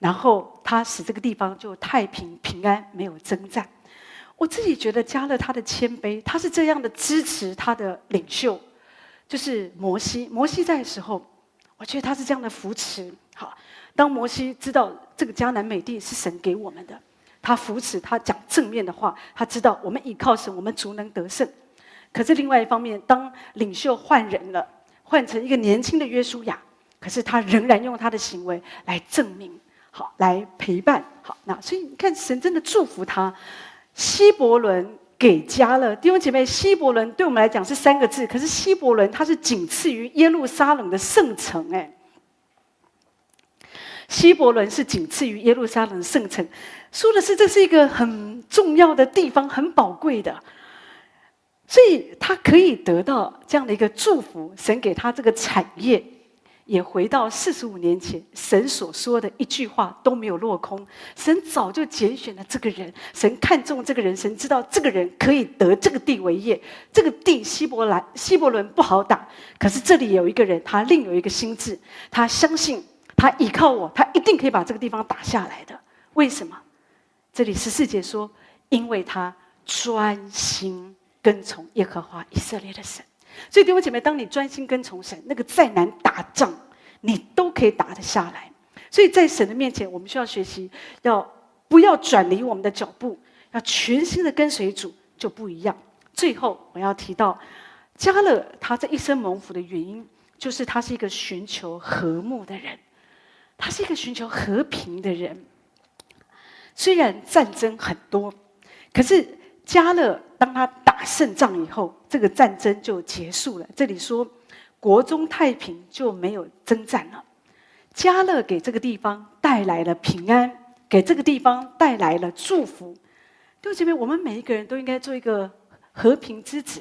然后他使这个地方就太平平安，没有征战。我自己觉得加勒他的谦卑，他是这样的支持他的领袖，就是摩西。摩西在的时候，我觉得他是这样的扶持。好，当摩西知道这个迦南美地是神给我们的，他扶持他讲正面的话，他知道我们依靠神，我们足能得胜。可是另外一方面，当领袖换人了，换成一个年轻的约书亚，可是他仍然用他的行为来证明，好，来陪伴。好，那所以你看，神真的祝福他。希伯伦给加勒，弟兄姐妹，希伯伦对我们来讲是三个字，可是希伯伦它是仅次于耶路撒冷的圣城，哎，希伯伦是仅次于耶路撒冷的圣城，说的是这是一个很重要的地方，很宝贵的，所以他可以得到这样的一个祝福，神给他这个产业。也回到四十五年前，神所说的一句话都没有落空。神早就拣选了这个人，神看中这个人，神知道这个人可以得这个地为业。这个地希伯来希伯伦不好打，可是这里有一个人，他另有一个心智，他相信，他依靠我，他一定可以把这个地方打下来的。为什么？这里十四节说，因为他专心跟从耶和华以色列的神。所以弟兄姐妹，当你专心跟从神，那个再难打仗，你都可以打得下来。所以在神的面前，我们需要学习，要不要转离我们的脚步，要全心的跟随主，就不一样。最后我要提到，加勒他这一生蒙福的原因，就是他是一个寻求和睦的人，他是一个寻求和平的人。虽然战争很多，可是加勒当他打胜仗以后，这个战争就结束了。这里说国中太平，就没有征战了。迦勒给这个地方带来了平安，给这个地方带来了祝福。对不起，我们每一个人都应该做一个和平之子。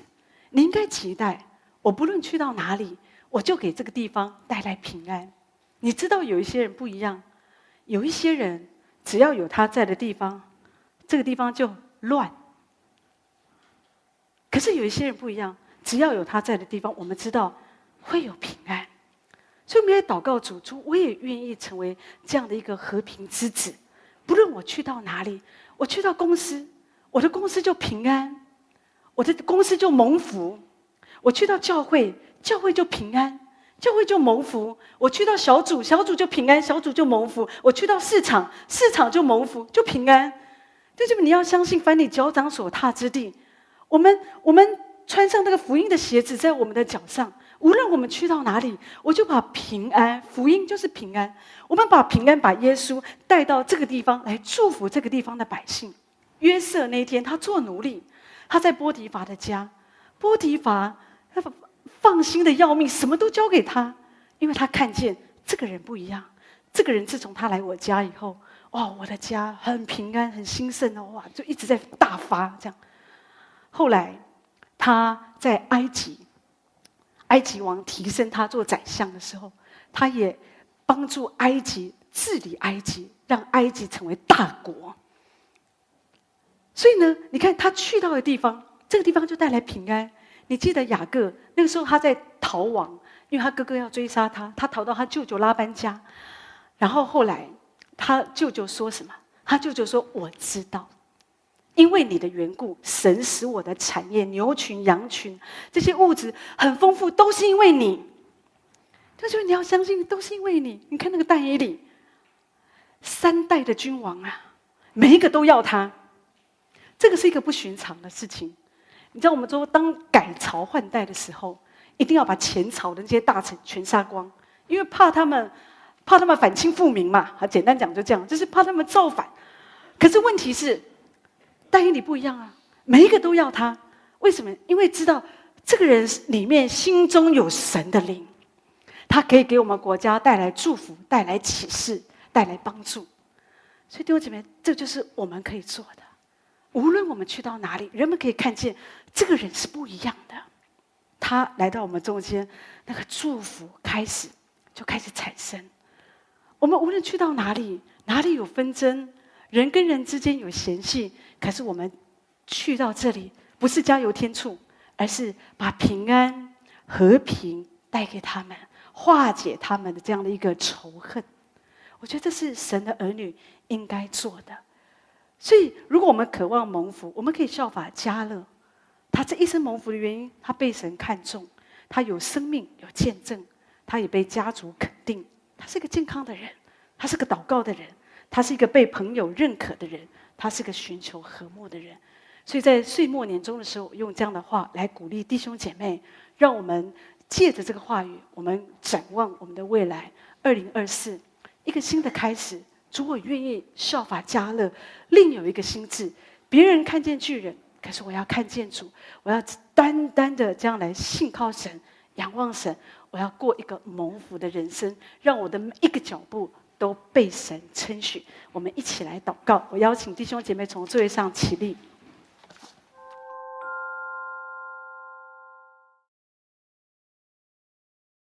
你应该期待我不论去到哪里，我就给这个地方带来平安。你知道有一些人不一样，有一些人只要有他在的地方，这个地方就乱。是有一些人不一样，只要有他在的地方，我们知道会有平安。所以我们也祷告主，主，我也愿意成为这样的一个和平之子。不论我去到哪里，我去到公司，我的公司就平安，我的公司就蒙福。我去到教会，教会就平安。教会就蒙福，我去到小组，小组就平安，小组就蒙福；我去到市场，市场就蒙福，就平安。就这么，你要相信，凡你脚掌所踏之地，我们我们穿上那个福音的鞋子，在我们的脚上，无论我们去到哪里，我就把平安，福音就是平安。我们把平安，把耶稣带到这个地方来祝福这个地方的百姓。约瑟那一天，他做奴隶，他在波提乏的家，波提乏他。放心的要命，什么都交给他，因为他看见这个人不一样。这个人自从他来我家以后，哇，我的家很平安，很兴盛哦，哇，就一直在大发这样。后来他在埃及，埃及王提升他做宰相的时候，他也帮助埃及治理埃及，让埃及成为大国。所以呢，你看他去到的地方，这个地方就带来平安。你记得雅各那个时候他在逃亡，因为他哥哥要追杀他，他逃到他舅舅拉班家。然后后来他舅舅说什么？他舅舅说：“我知道，因为你的缘故，神使我的产业牛群、羊群这些物质很丰富，都是因为你。”他说：“你要相信，都是因为你。你看那个但以里，三代的君王啊，每一个都要他，这个是一个不寻常的事情。”你知道我们说，当改朝换代的时候，一定要把前朝的那些大臣全杀光，因为怕他们，怕他们反清复明嘛。啊，简单讲就这样，就是怕他们造反。可是问题是，但以理不一样啊，每一个都要他。为什么？因为知道这个人里面心中有神的灵，他可以给我们国家带来祝福、带来启示、带来帮助。所以弟兄姐妹，这就是我们可以做的。无论我们去到哪里，人们可以看见这个人是不一样的。他来到我们中间，那个祝福开始就开始产生。我们无论去到哪里，哪里有纷争，人跟人之间有嫌隙，可是我们去到这里，不是加油添醋，而是把平安、和平带给他们，化解他们的这样的一个仇恨。我觉得这是神的儿女应该做的。所以，如果我们渴望蒙福，我们可以效法迦勒。他这一生蒙福的原因，他被神看重，他有生命，有见证，他也被家族肯定。他是个健康的人，他是个祷告的人，他是一个被朋友认可的人，他是个寻求和睦的人。所以在岁末年终的时候，用这样的话来鼓励弟兄姐妹，让我们借着这个话语，我们展望我们的未来，二零二四，一个新的开始。主，我愿意效法迦勒，另有一个心志。别人看见巨人，可是我要看见主。我要单单的这样来信靠神、仰望神。我要过一个蒙福的人生，让我的每一个脚步都被神称许。我们一起来祷告。我邀请弟兄姐妹从座位上起立。